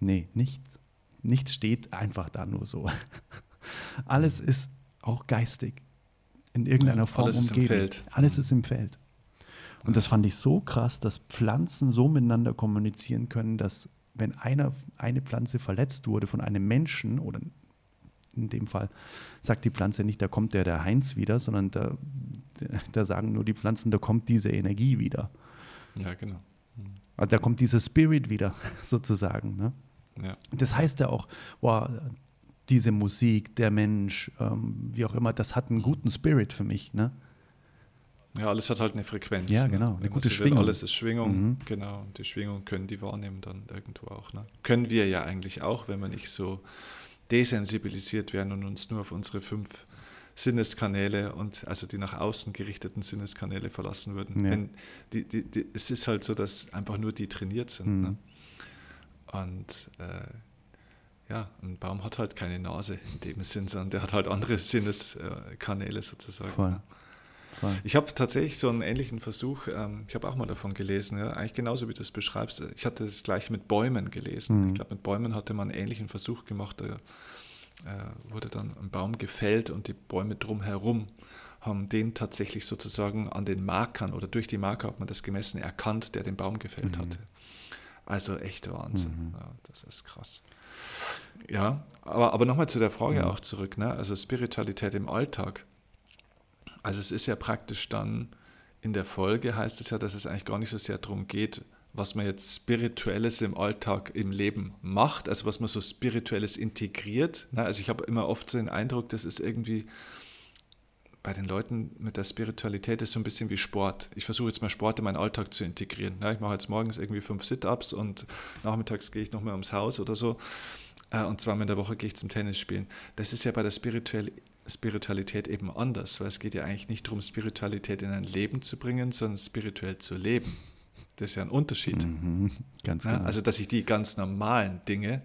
Nee, nichts. Nichts steht einfach da nur so. Alles mhm. ist auch geistig. In irgendeiner ja, Form alles umgeben. Ist im Feld. Alles mhm. ist im Feld. Und das fand ich so krass, dass Pflanzen so miteinander kommunizieren können, dass wenn einer, eine Pflanze verletzt wurde von einem Menschen oder in dem Fall sagt die Pflanze nicht, da kommt der, der Heinz wieder, sondern da, da sagen nur die Pflanzen, da kommt diese Energie wieder. Ja, genau. Also da kommt dieser Spirit wieder, sozusagen. Ne? Ja. Das heißt ja auch, wow, diese Musik, der Mensch, ähm, wie auch immer, das hat einen guten Spirit für mich. Ne? Ja, alles hat halt eine Frequenz. Ja, ne? genau, eine gute Schwingung. Alles ist Schwingung, mhm. genau. Und die Schwingung können die wahrnehmen dann irgendwo auch. Ne? Können wir ja eigentlich auch, wenn wir nicht so desensibilisiert werden und uns nur auf unsere fünf Sinneskanäle und also die nach außen gerichteten Sinneskanäle verlassen würden. Ja. Wenn die, die, die, es ist halt so, dass einfach nur die trainiert sind. Mhm. Ne? Und äh, ja, ein Baum hat halt keine Nase in dem Sinn, sondern der hat halt andere Sinneskanäle sozusagen. Voll. Ne? Ich habe tatsächlich so einen ähnlichen Versuch, ähm, ich habe auch mal davon gelesen, ja, eigentlich genauso wie du es beschreibst. Ich hatte das gleiche mit Bäumen gelesen. Mhm. Ich glaube, mit Bäumen hatte man einen ähnlichen Versuch gemacht. Da äh, wurde dann ein Baum gefällt und die Bäume drumherum haben den tatsächlich sozusagen an den Markern oder durch die Marker hat man das gemessen erkannt, der den Baum gefällt mhm. hatte. Also echter Wahnsinn. Mhm. Ja, das ist krass. Ja, aber, aber nochmal zu der Frage auch zurück. Ne? Also Spiritualität im Alltag. Also es ist ja praktisch dann in der Folge heißt es ja, dass es eigentlich gar nicht so sehr darum geht, was man jetzt Spirituelles im Alltag, im Leben macht, also was man so Spirituelles integriert. Also ich habe immer oft so den Eindruck, das ist irgendwie bei den Leuten mit der Spiritualität ist so ein bisschen wie Sport. Ich versuche jetzt mal Sport in meinen Alltag zu integrieren. Ich mache jetzt morgens irgendwie fünf Sit-Ups und nachmittags gehe ich nochmal ums Haus oder so. Äh, und zweimal in der Woche gehe ich zum Tennis spielen. Das ist ja bei der Spiritualität eben anders, weil es geht ja eigentlich nicht darum, Spiritualität in ein Leben zu bringen, sondern spirituell zu leben. Das ist ja ein Unterschied. Mhm, ganz genau. Also, dass ich die ganz normalen Dinge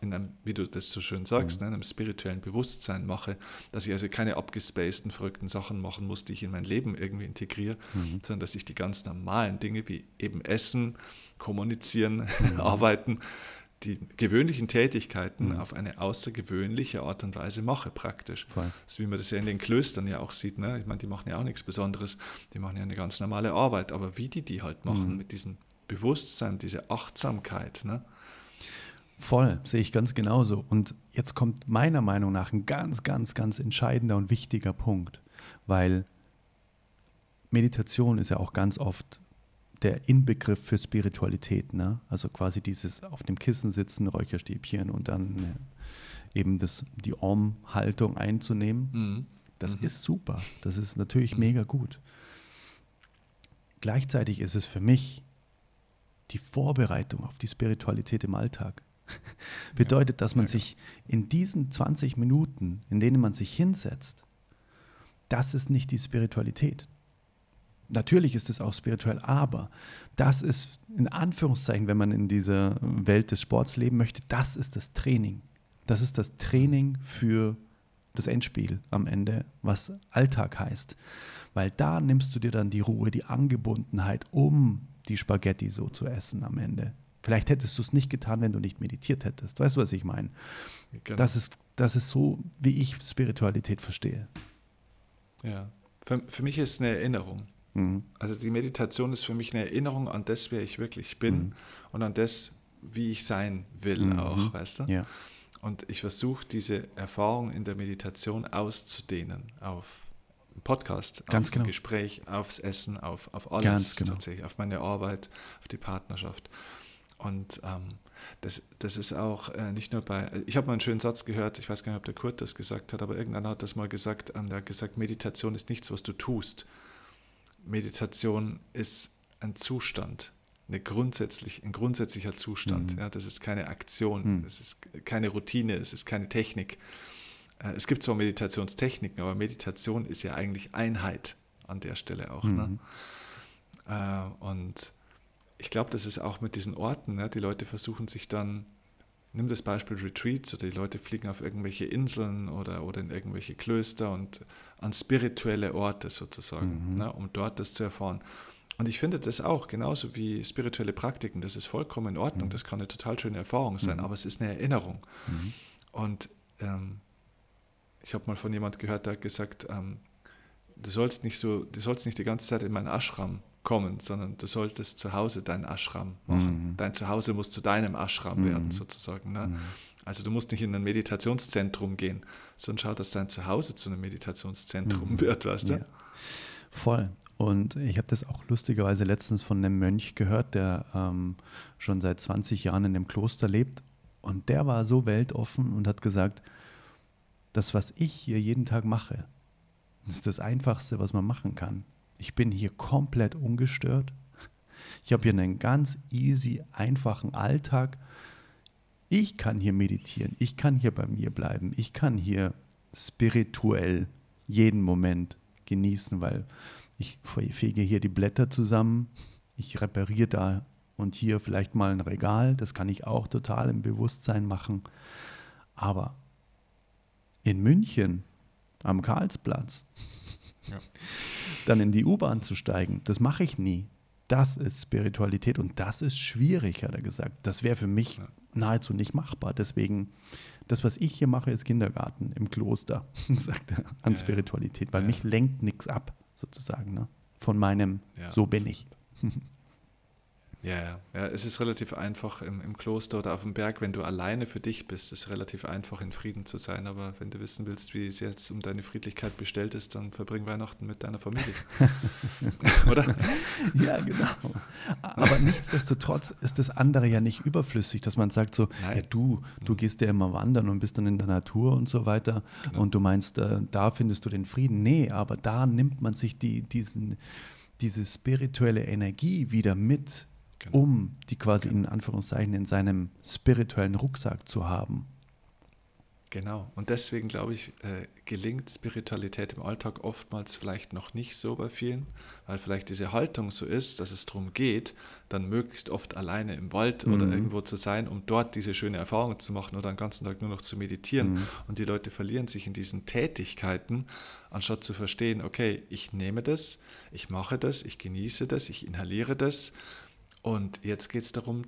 in einem, wie du das so schön sagst, mhm. ne, in einem spirituellen Bewusstsein mache, dass ich also keine abgespaceden, verrückten Sachen machen muss, die ich in mein Leben irgendwie integriere, mhm. sondern dass ich die ganz normalen Dinge wie eben Essen, Kommunizieren, mhm. Arbeiten, die gewöhnlichen Tätigkeiten mhm. auf eine außergewöhnliche Art und Weise mache, praktisch. Voll. So wie man das ja in den Klöstern ja auch sieht. Ne? Ich meine, die machen ja auch nichts Besonderes, die machen ja eine ganz normale Arbeit, aber wie die die halt machen, mhm. mit diesem Bewusstsein, diese Achtsamkeit. Ne? Voll, sehe ich ganz genauso. Und jetzt kommt meiner Meinung nach ein ganz, ganz, ganz entscheidender und wichtiger Punkt, weil Meditation ist ja auch ganz oft der Inbegriff für Spiritualität. Ne? Also quasi dieses auf dem Kissen sitzen, Räucherstäbchen und dann äh, eben das, die Om-Haltung einzunehmen. Mhm. Das mhm. ist super. Das ist natürlich mhm. mega gut. Gleichzeitig ist es für mich die Vorbereitung auf die Spiritualität im Alltag. Bedeutet, dass man sich in diesen 20 Minuten, in denen man sich hinsetzt, das ist nicht die Spiritualität. Natürlich ist es auch spirituell, aber das ist in Anführungszeichen, wenn man in dieser Welt des Sports leben möchte, das ist das Training. Das ist das Training für das Endspiel am Ende, was Alltag heißt. Weil da nimmst du dir dann die Ruhe, die Angebundenheit, um die Spaghetti so zu essen am Ende. Vielleicht hättest du es nicht getan, wenn du nicht meditiert hättest. Weißt du, was ich meine? Genau. Das, ist, das ist so, wie ich Spiritualität verstehe. Ja, für, für mich ist es eine Erinnerung. Mhm. Also die Meditation ist für mich eine Erinnerung an das, wer ich wirklich bin mhm. und an das, wie ich sein will mhm. auch, weißt du? Ja. Und ich versuche diese Erfahrung in der Meditation auszudehnen auf Podcast, Ganz auf genau. ein Gespräch, aufs Essen, auf, auf alles genau. tatsächlich, auf meine Arbeit, auf die Partnerschaft. Und ähm, das, das ist auch äh, nicht nur bei, ich habe mal einen schönen Satz gehört, ich weiß gar nicht, ob der Kurt das gesagt hat, aber irgendeiner hat das mal gesagt, ähm, der hat gesagt, Meditation ist nichts, was du tust. Meditation ist ein Zustand, eine grundsätzlich, ein grundsätzlicher Zustand. Mhm. Ja, das ist keine Aktion, mhm. es ist keine Routine, es ist keine Technik. Äh, es gibt zwar Meditationstechniken, aber Meditation ist ja eigentlich Einheit an der Stelle auch. Ne? Mhm. Ne? und ich glaube, das ist auch mit diesen Orten, ne? die Leute versuchen sich dann, nimm das Beispiel Retreats oder die Leute fliegen auf irgendwelche Inseln oder, oder in irgendwelche Klöster und an spirituelle Orte sozusagen, mhm. ne? um dort das zu erfahren. Und ich finde das auch, genauso wie spirituelle Praktiken, das ist vollkommen in Ordnung, mhm. das kann eine total schöne Erfahrung sein, mhm. aber es ist eine Erinnerung. Mhm. Und ähm, ich habe mal von jemand gehört, der hat gesagt, ähm, du sollst nicht so, du sollst nicht die ganze Zeit in meinen Ashram kommen, sondern du solltest zu Hause deinen Ashram machen. Mhm. Dein Zuhause muss zu deinem Ashram mhm. werden, sozusagen. Ne? Mhm. Also du musst nicht in ein Meditationszentrum gehen, sondern schau, dass dein Zuhause zu einem Meditationszentrum mhm. wird, weißt du? Ja. Voll. Und ich habe das auch lustigerweise letztens von einem Mönch gehört, der ähm, schon seit 20 Jahren in dem Kloster lebt. Und der war so weltoffen und hat gesagt, das, was ich hier jeden Tag mache, ist das Einfachste, was man machen kann. Ich bin hier komplett ungestört. Ich habe hier einen ganz easy, einfachen Alltag. Ich kann hier meditieren. Ich kann hier bei mir bleiben. Ich kann hier spirituell jeden Moment genießen, weil ich fege hier die Blätter zusammen. Ich repariere da und hier vielleicht mal ein Regal. Das kann ich auch total im Bewusstsein machen. Aber in München am Karlsplatz ja. dann in die U-Bahn zu steigen. Das mache ich nie. Das ist Spiritualität und das ist schwierig, hat er gesagt. Das wäre für mich ja. nahezu nicht machbar. Deswegen, das, was ich hier mache, ist Kindergarten im Kloster, sagt er, an ja, Spiritualität, weil mich lenkt nichts ab, sozusagen, ne? von meinem, so bin ich. Ja, ja, ja. Es ist relativ einfach im, im Kloster oder auf dem Berg, wenn du alleine für dich bist, ist es relativ einfach in Frieden zu sein. Aber wenn du wissen willst, wie es jetzt um deine Friedlichkeit bestellt ist, dann verbring Weihnachten mit deiner Familie. oder? Ja, genau. Aber nichtsdestotrotz ist das andere ja nicht überflüssig, dass man sagt so, Nein. ja du, du mhm. gehst ja immer wandern und bist dann in der Natur und so weiter genau. und du meinst, äh, da findest du den Frieden. Nee, aber da nimmt man sich die, diesen, diese spirituelle Energie wieder mit genau. um die quasi genau. in Anführungszeichen in seinem spirituellen Rucksack zu haben. Genau. Und deswegen glaube ich, äh, gelingt Spiritualität im Alltag oftmals vielleicht noch nicht so bei vielen, weil vielleicht diese Haltung so ist, dass es darum geht, dann möglichst oft alleine im Wald mhm. oder irgendwo zu sein, um dort diese schöne Erfahrung zu machen oder den ganzen Tag nur noch zu meditieren. Mhm. Und die Leute verlieren sich in diesen Tätigkeiten, anstatt zu verstehen, okay, ich nehme das, ich mache das, ich genieße das, ich inhaliere das und jetzt geht es darum,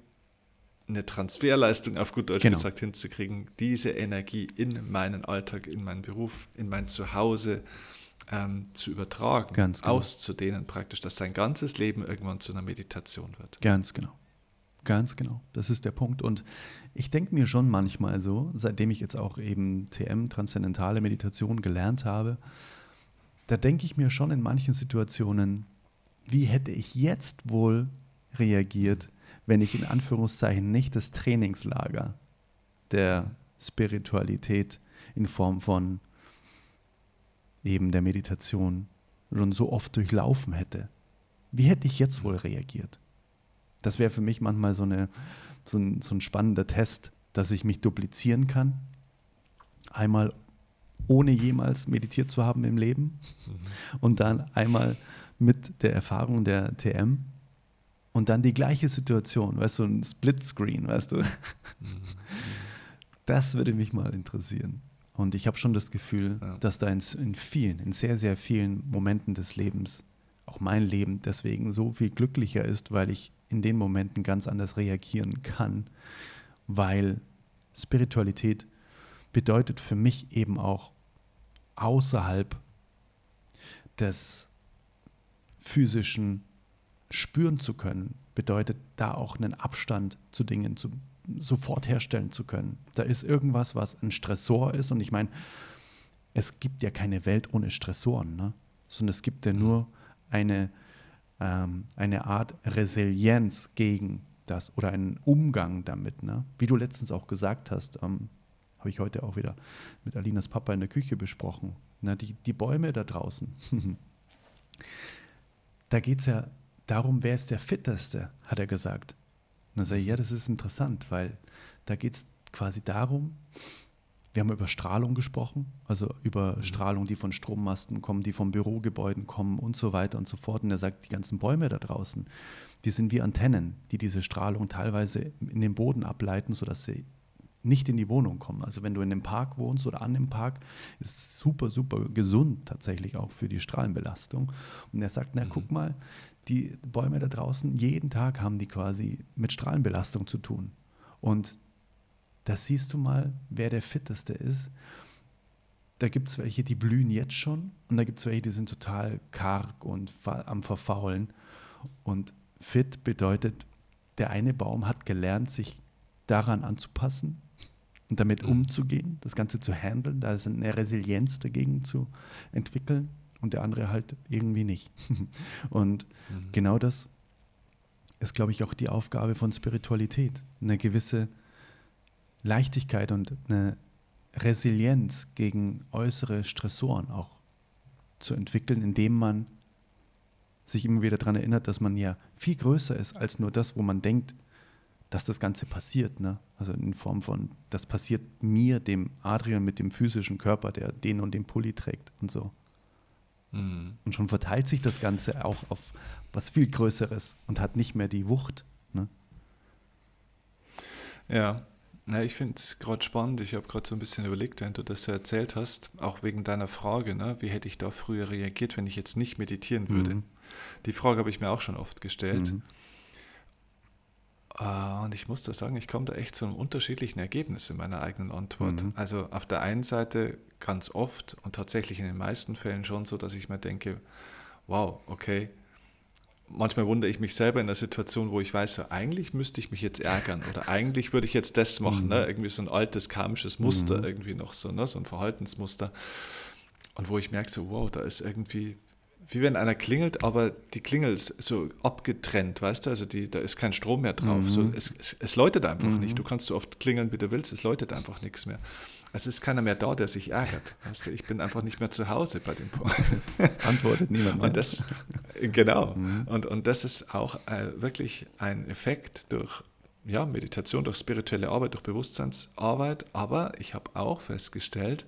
eine Transferleistung auf gut Deutsch genau. gesagt hinzukriegen, diese Energie in meinen Alltag, in meinen Beruf, in mein Zuhause ähm, zu übertragen, Ganz genau. auszudehnen praktisch, dass sein ganzes Leben irgendwann zu einer Meditation wird. Ganz genau. Ganz genau. Das ist der Punkt. Und ich denke mir schon manchmal so, seitdem ich jetzt auch eben TM, transzendentale Meditation, gelernt habe, da denke ich mir schon in manchen Situationen, wie hätte ich jetzt wohl reagiert, wenn ich in Anführungszeichen nicht das Trainingslager der Spiritualität in Form von eben der Meditation schon so oft durchlaufen hätte. Wie hätte ich jetzt wohl reagiert? Das wäre für mich manchmal so, eine, so, ein, so ein spannender Test, dass ich mich duplizieren kann. Einmal ohne jemals meditiert zu haben im Leben mhm. und dann einmal mit der Erfahrung der TM und dann die gleiche Situation, weißt du, ein Splitscreen, weißt du. Mhm. Das würde mich mal interessieren. Und ich habe schon das Gefühl, ja. dass da in, in, vielen, in sehr, sehr vielen Momenten des Lebens, auch mein Leben deswegen so viel glücklicher ist, weil ich in den Momenten ganz anders reagieren kann, weil Spiritualität bedeutet für mich eben auch außerhalb des physischen spüren zu können, bedeutet da auch einen Abstand zu Dingen zu, sofort herstellen zu können. Da ist irgendwas, was ein Stressor ist. Und ich meine, es gibt ja keine Welt ohne Stressoren, ne? sondern es gibt ja nur eine, ähm, eine Art Resilienz gegen das oder einen Umgang damit. Ne? Wie du letztens auch gesagt hast, ähm, habe ich heute auch wieder mit Alinas Papa in der Küche besprochen. Ne? Die, die Bäume da draußen. da geht es ja darum, wer ist der Fitteste, hat er gesagt. Und dann sage ich, ja, das ist interessant, weil da geht es quasi darum, wir haben über Strahlung gesprochen, also über mhm. Strahlung, die von Strommasten kommen, die von Bürogebäuden kommen und so weiter und so fort. Und er sagt, die ganzen Bäume da draußen, die sind wie Antennen, die diese Strahlung teilweise in den Boden ableiten, sodass sie nicht in die Wohnung kommen. Also wenn du in einem Park wohnst oder an dem Park, ist es super, super gesund tatsächlich auch für die Strahlenbelastung. Und er sagt, na mhm. guck mal, die Bäume da draußen, jeden Tag haben die quasi mit Strahlenbelastung zu tun. Und da siehst du mal, wer der fitteste ist. Da gibt es welche, die blühen jetzt schon und da gibt es welche, die sind total karg und am Verfaulen. Und fit bedeutet, der eine Baum hat gelernt, sich daran anzupassen und damit mhm. umzugehen, das Ganze zu handeln, da ist eine Resilienz dagegen zu entwickeln und der andere halt irgendwie nicht. und mhm. genau das ist, glaube ich, auch die Aufgabe von Spiritualität, eine gewisse Leichtigkeit und eine Resilienz gegen äußere Stressoren auch zu entwickeln, indem man sich immer wieder daran erinnert, dass man ja viel größer ist als nur das, wo man denkt, dass das Ganze passiert. Ne? Also in Form von, das passiert mir, dem Adrian mit dem physischen Körper, der den und den Pulli trägt und so. Mhm. Und schon verteilt sich das Ganze auch auf was viel Größeres und hat nicht mehr die Wucht. Ne? Ja, ja, ich finde es gerade spannend. Ich habe gerade so ein bisschen überlegt, während du das so erzählt hast, auch wegen deiner Frage, ne? wie hätte ich da früher reagiert, wenn ich jetzt nicht meditieren würde. Mhm. Die Frage habe ich mir auch schon oft gestellt. Mhm. Ah, und ich muss da sagen, ich komme da echt zu einem unterschiedlichen Ergebnis in meiner eigenen Antwort. Mhm. Also auf der einen Seite ganz oft und tatsächlich in den meisten Fällen schon so, dass ich mir denke, wow, okay, manchmal wundere ich mich selber in der Situation, wo ich weiß, so, eigentlich müsste ich mich jetzt ärgern oder eigentlich würde ich jetzt das machen, ne? mhm. ne? irgendwie so ein altes karmisches Muster mhm. irgendwie noch so, ne? so ein Verhaltensmuster. Und wo ich merke, so, wow, da ist irgendwie, wie wenn einer klingelt, aber die Klingel ist so abgetrennt, weißt du, also die, da ist kein Strom mehr drauf. Mhm. So, es, es, es, läutet einfach nicht. Du kannst so oft klingeln, wie du willst, es läutet einfach nichts mehr. Es ist keiner mehr da, der sich ärgert. Weißt du, ich bin einfach nicht mehr zu Hause bei dem Punkt. Das antwortet niemand mehr. Und das, genau. Mhm. Und, und das ist auch äh, wirklich ein Effekt durch ja, Meditation, durch spirituelle Arbeit, durch Bewusstseinsarbeit. Aber ich habe auch festgestellt,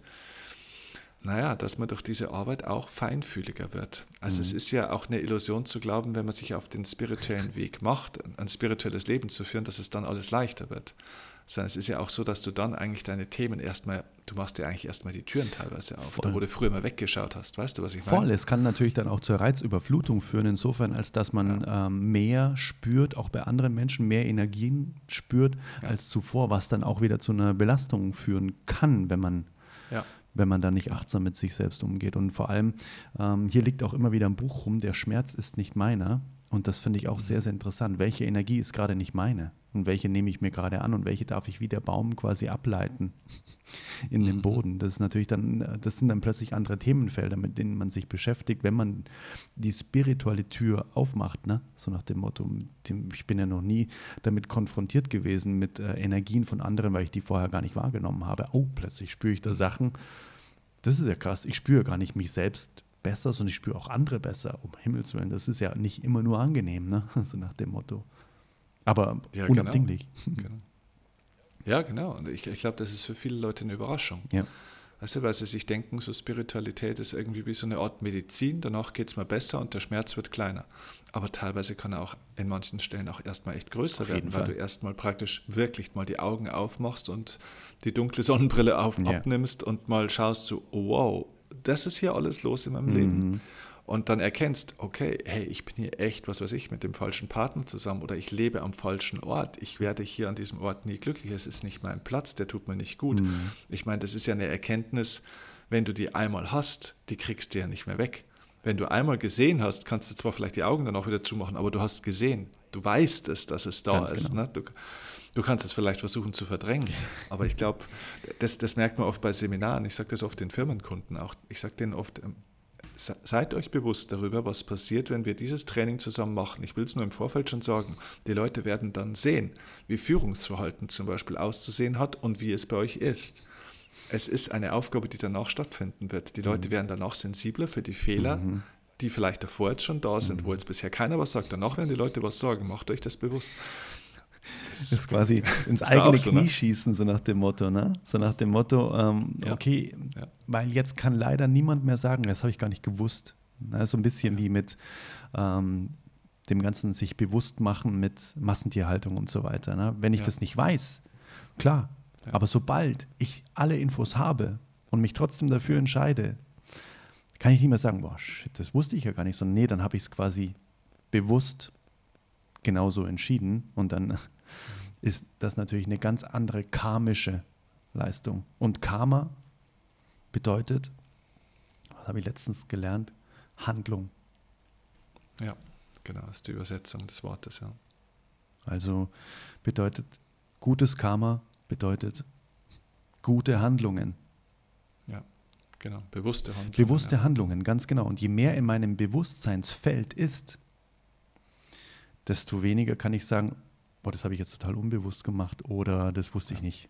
naja, dass man durch diese Arbeit auch feinfühliger wird. Also mhm. es ist ja auch eine Illusion zu glauben, wenn man sich auf den spirituellen Weg macht, ein spirituelles Leben zu führen, dass es dann alles leichter wird sondern es ist ja auch so, dass du dann eigentlich deine Themen erstmal, du machst ja eigentlich erstmal die Türen teilweise auf, Voll. wo du früher mal weggeschaut hast. Weißt du, was ich meine? Voll, es kann natürlich dann auch zur Reizüberflutung führen, insofern, als dass man ja. ähm, mehr spürt, auch bei anderen Menschen mehr Energien spürt ja. als zuvor, was dann auch wieder zu einer Belastung führen kann, wenn man. Ja wenn man da nicht achtsam mit sich selbst umgeht. Und vor allem, ähm, hier liegt auch immer wieder ein Buch rum, der Schmerz ist nicht meiner. Und das finde ich auch sehr, sehr interessant. Welche Energie ist gerade nicht meine? Und welche nehme ich mir gerade an und welche darf ich wie der Baum quasi ableiten in den mhm. Boden? Das ist natürlich dann, das sind dann plötzlich andere Themenfelder, mit denen man sich beschäftigt, wenn man die spirituelle Tür aufmacht, ne? So nach dem Motto, ich bin ja noch nie damit konfrontiert gewesen mit äh, Energien von anderen, weil ich die vorher gar nicht wahrgenommen habe. Oh, plötzlich spüre ich da Sachen. Das ist ja krass. Ich spüre gar nicht mich selbst besser, sondern ich spüre auch andere besser. Um Himmels Willen, das ist ja nicht immer nur angenehm, ne? so nach dem Motto. Aber ja, genau. unabdinglich. Genau. genau. Ja, genau. Und ich, ich glaube, das ist für viele Leute eine Überraschung. Ja. Weißt du, weil sie sich denken, so Spiritualität ist irgendwie wie so eine Art Medizin, danach geht es mal besser und der Schmerz wird kleiner. Aber teilweise kann er auch in manchen Stellen auch erstmal echt größer werden, weil du erstmal praktisch wirklich mal die Augen aufmachst und die dunkle Sonnenbrille auf, ja. abnimmst und mal schaust so, oh, wow, das ist hier alles los in meinem mhm. Leben. Und dann erkennst, okay, hey, ich bin hier echt, was weiß ich, mit dem falschen Partner zusammen oder ich lebe am falschen Ort. Ich werde hier an diesem Ort nie glücklich. Es ist nicht mein Platz, der tut mir nicht gut. Mhm. Ich meine, das ist ja eine Erkenntnis, wenn du die einmal hast, die kriegst du ja nicht mehr weg. Wenn du einmal gesehen hast, kannst du zwar vielleicht die Augen dann auch wieder zumachen, aber du hast gesehen. Du weißt es, dass es da Ganz ist. Genau. Ne? Du, du, kannst es vielleicht versuchen zu verdrängen. Aber ich glaube, das, das merkt man oft bei Seminaren. Ich sage das oft den Firmenkunden auch. Ich sage denen oft, ähm, seid euch bewusst darüber, was passiert, wenn wir dieses Training zusammen machen. Ich will es nur im Vorfeld schon sagen. Die Leute werden dann sehen, wie Führungsverhalten zum Beispiel auszusehen hat und wie es bei euch ist. Es ist eine Aufgabe, die danach stattfinden wird. Die Leute mhm. werden danach sensibler für die Fehler, mhm. die vielleicht davor jetzt schon da sind, mhm. wo jetzt bisher keiner was sagt. Danach werden die Leute was sagen. Macht euch das bewusst. Das ist quasi ins eigene so, Knie ne? schießen, so nach dem Motto, ne? So nach dem Motto, ähm, ja. okay, ja. weil jetzt kann leider niemand mehr sagen, das habe ich gar nicht gewusst. Ne? So ein bisschen wie mit ähm, dem Ganzen sich bewusst machen mit Massentierhaltung und so weiter. Ne? Wenn ich ja. das nicht weiß, klar, aber sobald ich alle Infos habe und mich trotzdem dafür entscheide, kann ich nicht mehr sagen, boah, shit, das wusste ich ja gar nicht, sondern nee, dann habe ich es quasi bewusst genauso entschieden und dann ist das natürlich eine ganz andere karmische Leistung. Und Karma bedeutet, was habe ich letztens gelernt? Handlung. Ja, genau, das ist die Übersetzung des Wortes, ja. Also bedeutet, gutes Karma bedeutet gute Handlungen. Ja, genau, bewusste Handlungen. Bewusste ja. Handlungen, ganz genau. Und je mehr in meinem Bewusstseinsfeld ist, desto weniger kann ich sagen, boah, das habe ich jetzt total unbewusst gemacht oder das wusste ich nicht.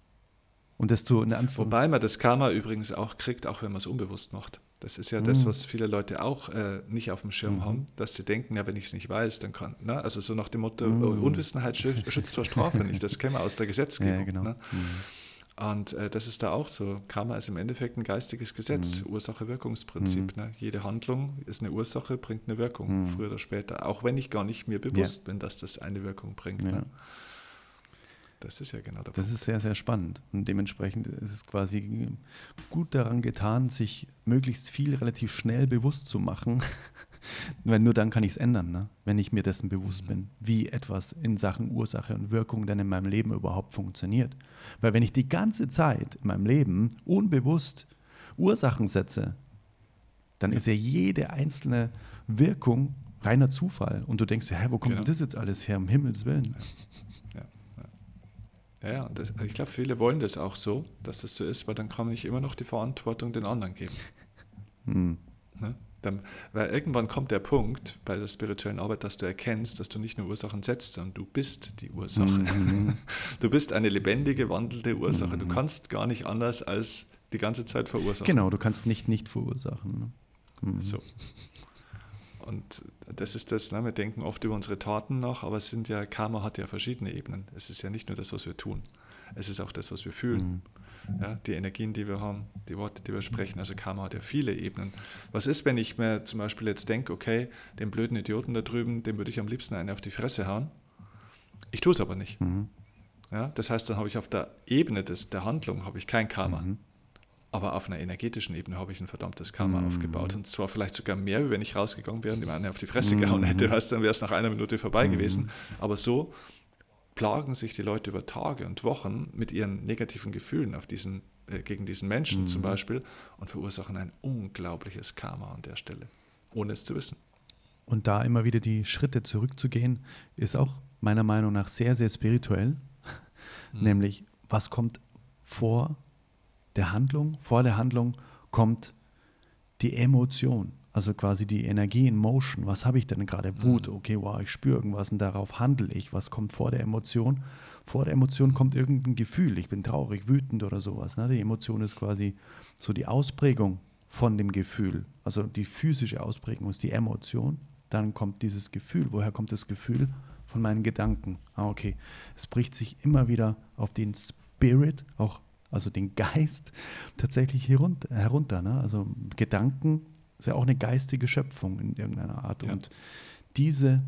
Und desto eine Antwort. Wobei man das Karma übrigens auch kriegt, auch wenn man es unbewusst macht. Das ist ja mhm. das, was viele Leute auch äh, nicht auf dem Schirm mhm. haben, dass sie denken, ja, wenn ich es nicht weiß, dann kann. Ne? Also so nach dem Motto, mhm. Unwissenheit schützt vor Strafe nicht. Das kennen wir aus der Gesetzgebung. Ja, genau. Ne? Und äh, das ist da auch so. Karma ist im Endeffekt ein geistiges Gesetz, mhm. Ursache-Wirkungsprinzip. Mhm. Ne? Jede Handlung ist eine Ursache, bringt eine Wirkung, mhm. früher oder später. Auch wenn ich gar nicht mir bewusst ja. bin, dass das eine Wirkung bringt. Ja. Ne? Das ist ja genau der Das Punkt. ist sehr, sehr spannend. Und dementsprechend ist es quasi gut daran getan, sich möglichst viel relativ schnell bewusst zu machen. Weil nur dann kann ich es ändern, ne? wenn ich mir dessen bewusst mhm. bin, wie etwas in Sachen Ursache und Wirkung dann in meinem Leben überhaupt funktioniert. Weil wenn ich die ganze Zeit in meinem Leben unbewusst Ursachen setze, dann ist ja jede einzelne Wirkung reiner Zufall. Und du denkst, hä, wo kommt genau. das jetzt alles her, um Himmels Willen? Ja, ja, ja das, ich glaube, viele wollen das auch so, dass das so ist, weil dann kann ich immer noch die Verantwortung den anderen geben. Hm. Ne? Dann, weil irgendwann kommt der Punkt bei der spirituellen Arbeit, dass du erkennst, dass du nicht nur Ursachen setzt, sondern du bist die Ursache. Mhm. Du bist eine lebendige, wandelnde Ursache. Mhm. Du kannst gar nicht anders als die ganze Zeit verursachen. Genau, du kannst nicht nicht verursachen. Ne? Mhm. So. Und das ist das, ne? wir denken oft über unsere Taten nach, aber es sind ja, Karma hat ja verschiedene Ebenen. Es ist ja nicht nur das, was wir tun. Es ist auch das, was wir fühlen. Ja, die Energien, die wir haben, die Worte, die wir sprechen. Also Karma hat ja viele Ebenen. Was ist, wenn ich mir zum Beispiel jetzt denke, okay, den blöden Idioten da drüben, dem würde ich am liebsten eine auf die Fresse hauen. Ich tue es aber nicht. Mhm. Ja, das heißt, dann habe ich auf der Ebene des, der Handlung habe ich kein Karma. Mhm. Aber auf einer energetischen Ebene habe ich ein verdammtes Karma mhm. aufgebaut. Und zwar vielleicht sogar mehr, wie wenn ich rausgegangen wäre und ihm eine auf die Fresse gehauen mhm. hätte. Weißt, dann wäre es nach einer Minute vorbei mhm. gewesen. Aber so plagen sich die Leute über Tage und Wochen mit ihren negativen Gefühlen auf diesen, äh, gegen diesen Menschen mhm. zum Beispiel und verursachen ein unglaubliches Karma an der Stelle, ohne es zu wissen. Und da immer wieder die Schritte zurückzugehen, ist auch meiner Meinung nach sehr, sehr spirituell. Mhm. Nämlich, was kommt vor der Handlung? Vor der Handlung kommt die Emotion. Also quasi die Energie in Motion. Was habe ich denn gerade? Wut, mhm. okay, wow, ich spüre irgendwas und darauf handle ich. Was kommt vor der Emotion? Vor der Emotion kommt irgendein Gefühl. Ich bin traurig, wütend oder sowas. Ne? Die Emotion ist quasi so die Ausprägung von dem Gefühl. Also die physische Ausprägung ist die Emotion. Dann kommt dieses Gefühl. Woher kommt das Gefühl? Von meinen Gedanken. Ah, okay. Es bricht sich immer wieder auf den Spirit, auch also den Geist, tatsächlich herunter. herunter ne? Also Gedanken ist ja auch eine geistige Schöpfung in irgendeiner Art. Ja. Und diese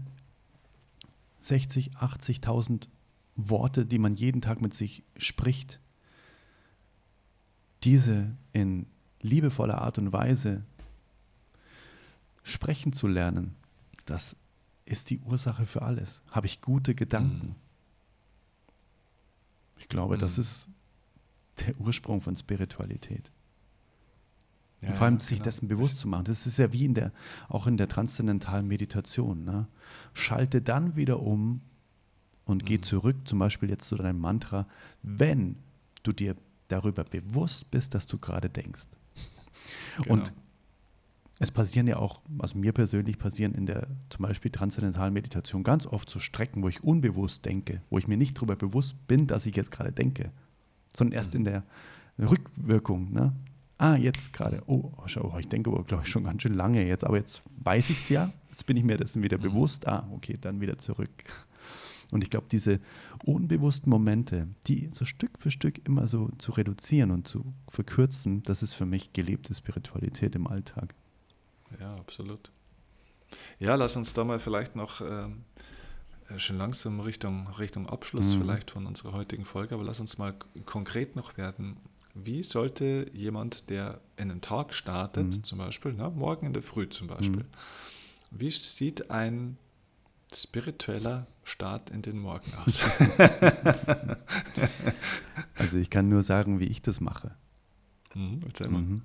60, 80.000 Worte, die man jeden Tag mit sich spricht, diese in liebevoller Art und Weise sprechen zu lernen, das ist die Ursache für alles. Habe ich gute Gedanken? Mhm. Ich glaube, mhm. das ist der Ursprung von Spiritualität. Ja, und vor allem sich genau. dessen bewusst zu machen. Das ist ja wie in der, auch in der transzendentalen Meditation. Ne? Schalte dann wieder um und mhm. geh zurück, zum Beispiel jetzt zu deinem Mantra, wenn du dir darüber bewusst bist, dass du gerade denkst. Genau. Und es passieren ja auch, also mir persönlich passieren in der zum Beispiel transzendentalen Meditation ganz oft so Strecken, wo ich unbewusst denke, wo ich mir nicht darüber bewusst bin, dass ich jetzt gerade denke, sondern erst mhm. in der Rückwirkung. Ne? Ah, jetzt gerade, oh, schau, ich denke, glaube ich, schon ganz schön lange jetzt, aber jetzt weiß ich es ja, jetzt bin ich mir dessen wieder mhm. bewusst, ah, okay, dann wieder zurück. Und ich glaube, diese unbewussten Momente, die so Stück für Stück immer so zu reduzieren und zu verkürzen, das ist für mich gelebte Spiritualität im Alltag. Ja, absolut. Ja, lass uns da mal vielleicht noch ähm, äh, schon langsam Richtung, Richtung Abschluss mhm. vielleicht von unserer heutigen Folge, aber lass uns mal konkret noch werden. Wie sollte jemand, der in den Tag startet, mhm. zum Beispiel, na, morgen in der Früh zum Beispiel, mhm. wie sieht ein spiritueller Start in den Morgen aus? also ich kann nur sagen, wie ich das mache. Mhm, erzähl mal. Mhm.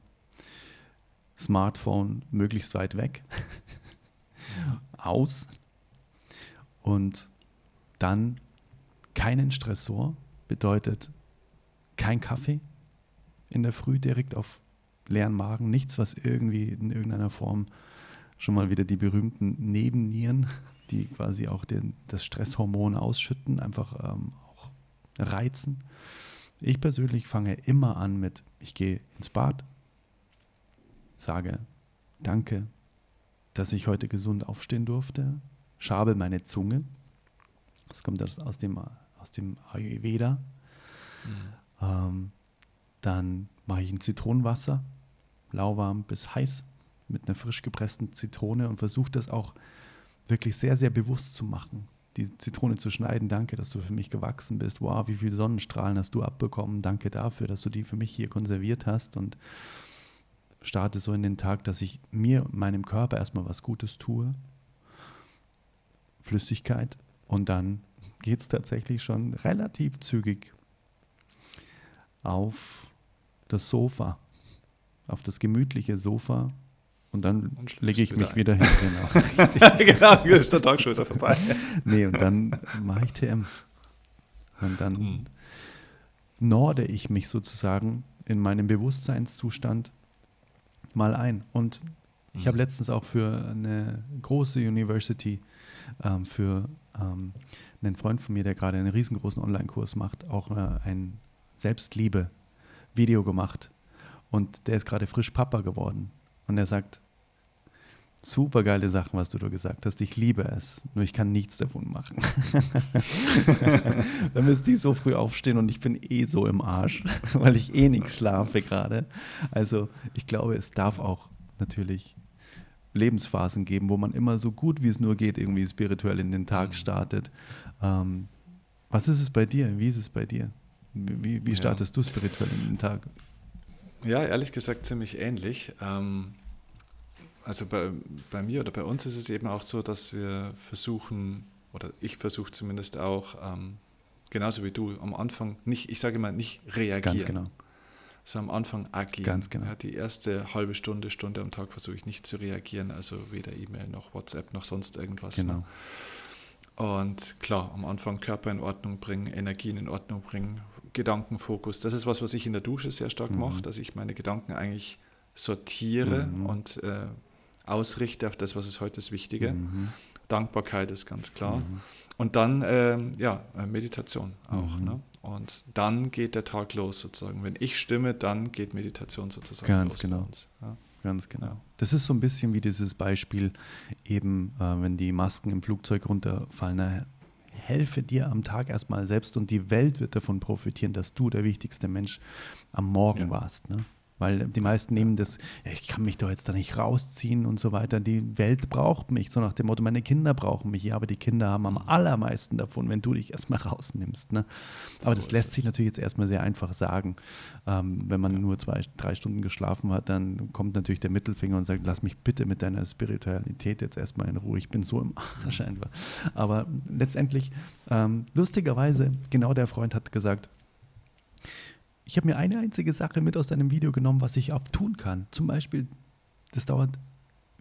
Smartphone möglichst weit weg, aus und dann keinen Stressor bedeutet kein Kaffee, in der Früh direkt auf leeren Magen, nichts, was irgendwie in irgendeiner Form schon mal wieder die berühmten Nebennieren, die quasi auch den, das Stresshormon ausschütten, einfach ähm, auch reizen. Ich persönlich fange immer an mit, ich gehe ins Bad, sage danke, dass ich heute gesund aufstehen durfte, schabe meine Zunge, das kommt aus dem, aus dem Ayurveda, mhm. ähm, dann mache ich ein Zitronenwasser, lauwarm bis heiß, mit einer frisch gepressten Zitrone und versuche das auch wirklich sehr, sehr bewusst zu machen. Die Zitrone zu schneiden, danke, dass du für mich gewachsen bist. Wow, wie viele Sonnenstrahlen hast du abbekommen. Danke dafür, dass du die für mich hier konserviert hast. Und starte so in den Tag, dass ich mir, meinem Körper erstmal was Gutes tue. Flüssigkeit. Und dann geht es tatsächlich schon relativ zügig auf das Sofa, auf das gemütliche Sofa Und dann lege ich mich wieder, wieder hin. Genau, genau ist der Tag schon wieder vorbei. nee, und dann mache ich TM. Und dann hm. norde ich mich sozusagen in meinem Bewusstseinszustand mal ein. Und ich habe hm. letztens auch für eine große University, ähm, für ähm, einen Freund von mir, der gerade einen riesengroßen Online-Kurs macht, auch äh, ein Selbstliebe-Video gemacht. Und der ist gerade frisch Papa geworden. Und er sagt, super geile Sachen, was du da gesagt hast. Ich liebe es. Nur ich kann nichts davon machen. da müsste ich so früh aufstehen und ich bin eh so im Arsch, weil ich eh nichts schlafe gerade. Also ich glaube, es darf auch natürlich Lebensphasen geben, wo man immer so gut wie es nur geht, irgendwie spirituell in den Tag mhm. startet. Ähm, was ist es bei dir? Wie ist es bei dir? Wie, wie startest ja. du spirituell in den Tag? Ja, ehrlich gesagt ziemlich ähnlich. Ähm, also bei, bei mir oder bei uns ist es eben auch so, dass wir versuchen, oder ich versuche zumindest auch, ähm, genauso wie du, am Anfang nicht, ich sage mal, nicht reagieren. Ganz genau. Sondern am Anfang agieren. Ganz genau. Ja, die erste halbe Stunde, Stunde am Tag versuche ich nicht zu reagieren, also weder E-Mail noch WhatsApp noch sonst irgendwas. Genau. Ne? Und klar, am Anfang Körper in Ordnung bringen, Energien in Ordnung bringen, Gedankenfokus. Das ist was, was ich in der Dusche sehr stark mhm. mache, dass ich meine Gedanken eigentlich sortiere mhm. und äh, ausrichte auf das, was ist heute das Wichtige. Mhm. Dankbarkeit ist ganz klar. Mhm. Und dann, äh, ja, Meditation auch. Mhm. Ne? Und dann geht der Tag los sozusagen. Wenn ich stimme, dann geht Meditation sozusagen ganz los. Genau. Ja. Ganz genau. Das ist so ein bisschen wie dieses Beispiel, eben, äh, wenn die Masken im Flugzeug runterfallen. Na, helfe dir am Tag erstmal selbst und die Welt wird davon profitieren, dass du der wichtigste Mensch am Morgen ja. warst. Ne? Weil die meisten nehmen das, ich kann mich doch jetzt da nicht rausziehen und so weiter. Die Welt braucht mich, so nach dem Motto, meine Kinder brauchen mich. Ja, aber die Kinder haben am allermeisten davon, wenn du dich erstmal rausnimmst. Ne? Aber so das lässt sich natürlich jetzt erstmal sehr einfach sagen. Ähm, wenn man ja. nur zwei, drei Stunden geschlafen hat, dann kommt natürlich der Mittelfinger und sagt, lass mich bitte mit deiner Spiritualität jetzt erstmal in Ruhe. Ich bin so im Arsch einfach. Aber letztendlich, ähm, lustigerweise, genau der Freund hat gesagt, ich habe mir eine einzige Sache mit aus deinem Video genommen, was ich abtun kann. Zum Beispiel, das dauert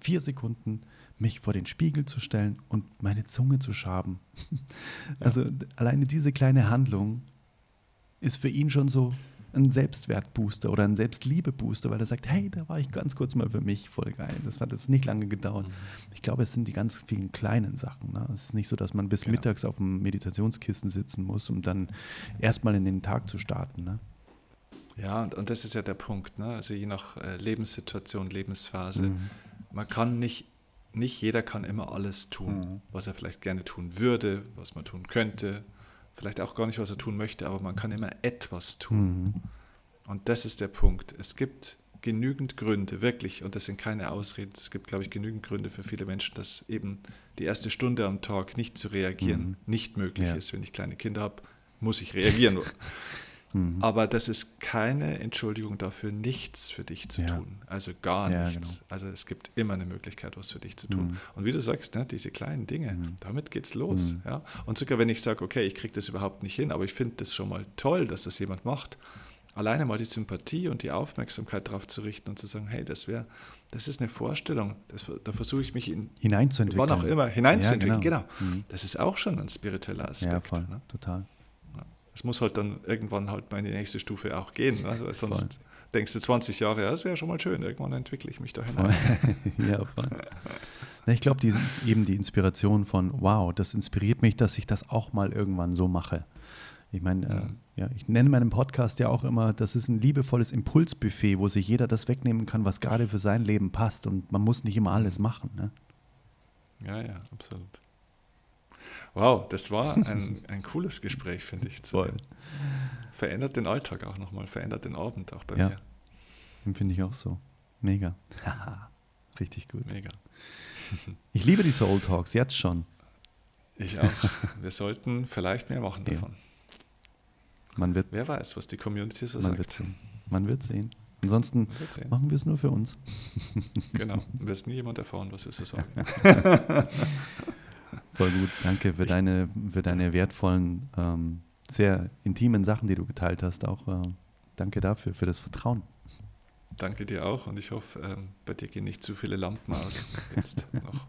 vier Sekunden, mich vor den Spiegel zu stellen und meine Zunge zu schaben. Also ja. alleine diese kleine Handlung ist für ihn schon so ein Selbstwertbooster oder ein Selbstliebebooster, weil er sagt, hey, da war ich ganz kurz mal für mich, voll geil. Das hat jetzt nicht lange gedauert. Mhm. Ich glaube, es sind die ganz vielen kleinen Sachen. Ne? Es ist nicht so, dass man bis genau. mittags auf dem Meditationskissen sitzen muss, um dann erstmal in den Tag zu starten. Ne? Ja, und, und das ist ja der Punkt. Ne? Also je nach äh, Lebenssituation, Lebensphase. Mhm. Man kann nicht, nicht jeder kann immer alles tun, mhm. was er vielleicht gerne tun würde, was man tun könnte. Vielleicht auch gar nicht, was er tun möchte, aber man kann immer etwas tun. Mhm. Und das ist der Punkt. Es gibt genügend Gründe, wirklich, und das sind keine Ausreden, es gibt, glaube ich, genügend Gründe für viele Menschen, dass eben die erste Stunde am Tag nicht zu reagieren mhm. nicht möglich ja. ist. Wenn ich kleine Kinder habe, muss ich reagieren. Mhm. Aber das ist keine Entschuldigung dafür, nichts für dich zu ja. tun. Also gar ja, nichts. Genau. Also es gibt immer eine Möglichkeit, was für dich zu tun. Mhm. Und wie du sagst, ne, diese kleinen Dinge, mhm. damit geht's los. Mhm. Ja? Und sogar wenn ich sage, okay, ich kriege das überhaupt nicht hin, aber ich finde das schon mal toll, dass das jemand macht. Alleine mal die Sympathie und die Aufmerksamkeit darauf zu richten und zu sagen, hey, das wäre, das ist eine Vorstellung, das, da versuche ich mich in hineinzuentwickeln. Wann auch immer, hineinzuentwickeln, ja, genau. genau. Mhm. Das ist auch schon ein spiritueller Aspekt. Ja, voll, ne? total es muss halt dann irgendwann halt mal in die nächste Stufe auch gehen. Ne? Weil sonst voll. denkst du 20 Jahre, ja, das wäre schon mal schön, irgendwann entwickle ich mich da hinein. ja, voll. Ich glaube, die, eben die Inspiration von, wow, das inspiriert mich, dass ich das auch mal irgendwann so mache. Ich meine, äh, mhm. ja, ich nenne meinen Podcast ja auch immer, das ist ein liebevolles Impulsbuffet, wo sich jeder das wegnehmen kann, was gerade für sein Leben passt. Und man muss nicht immer alles machen. Ne? Ja, ja, absolut. Wow, das war ein, ein cooles Gespräch, finde ich. Voll. Verändert den Alltag auch nochmal, verändert den Abend auch bei ja. mir. Finde ich auch so. Mega. Richtig gut. Mega. Ich liebe die Soul Talks, jetzt schon. Ich auch. Wir sollten vielleicht mehr machen davon. Ja. Man wird, Wer weiß, was die Community so man sagt. Wird sehen. Man wird sehen. Ansonsten wird sehen. machen wir es nur für uns. Genau. Wird nie jemand erfahren, was wir so sagen. Voll gut. Danke für, deine, für deine wertvollen, ähm, sehr intimen Sachen, die du geteilt hast. Auch äh, danke dafür, für das Vertrauen. danke dir auch und ich hoffe, ähm, bei dir gehen nicht zu viele Lampen aus. Jetzt noch.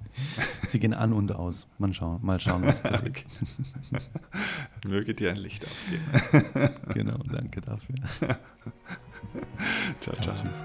Sie gehen an und aus. Mal schauen, mal schauen was okay. Möge dir ein Licht aufgeben. genau, danke dafür. ciao, ciao. ciao. Tschüss.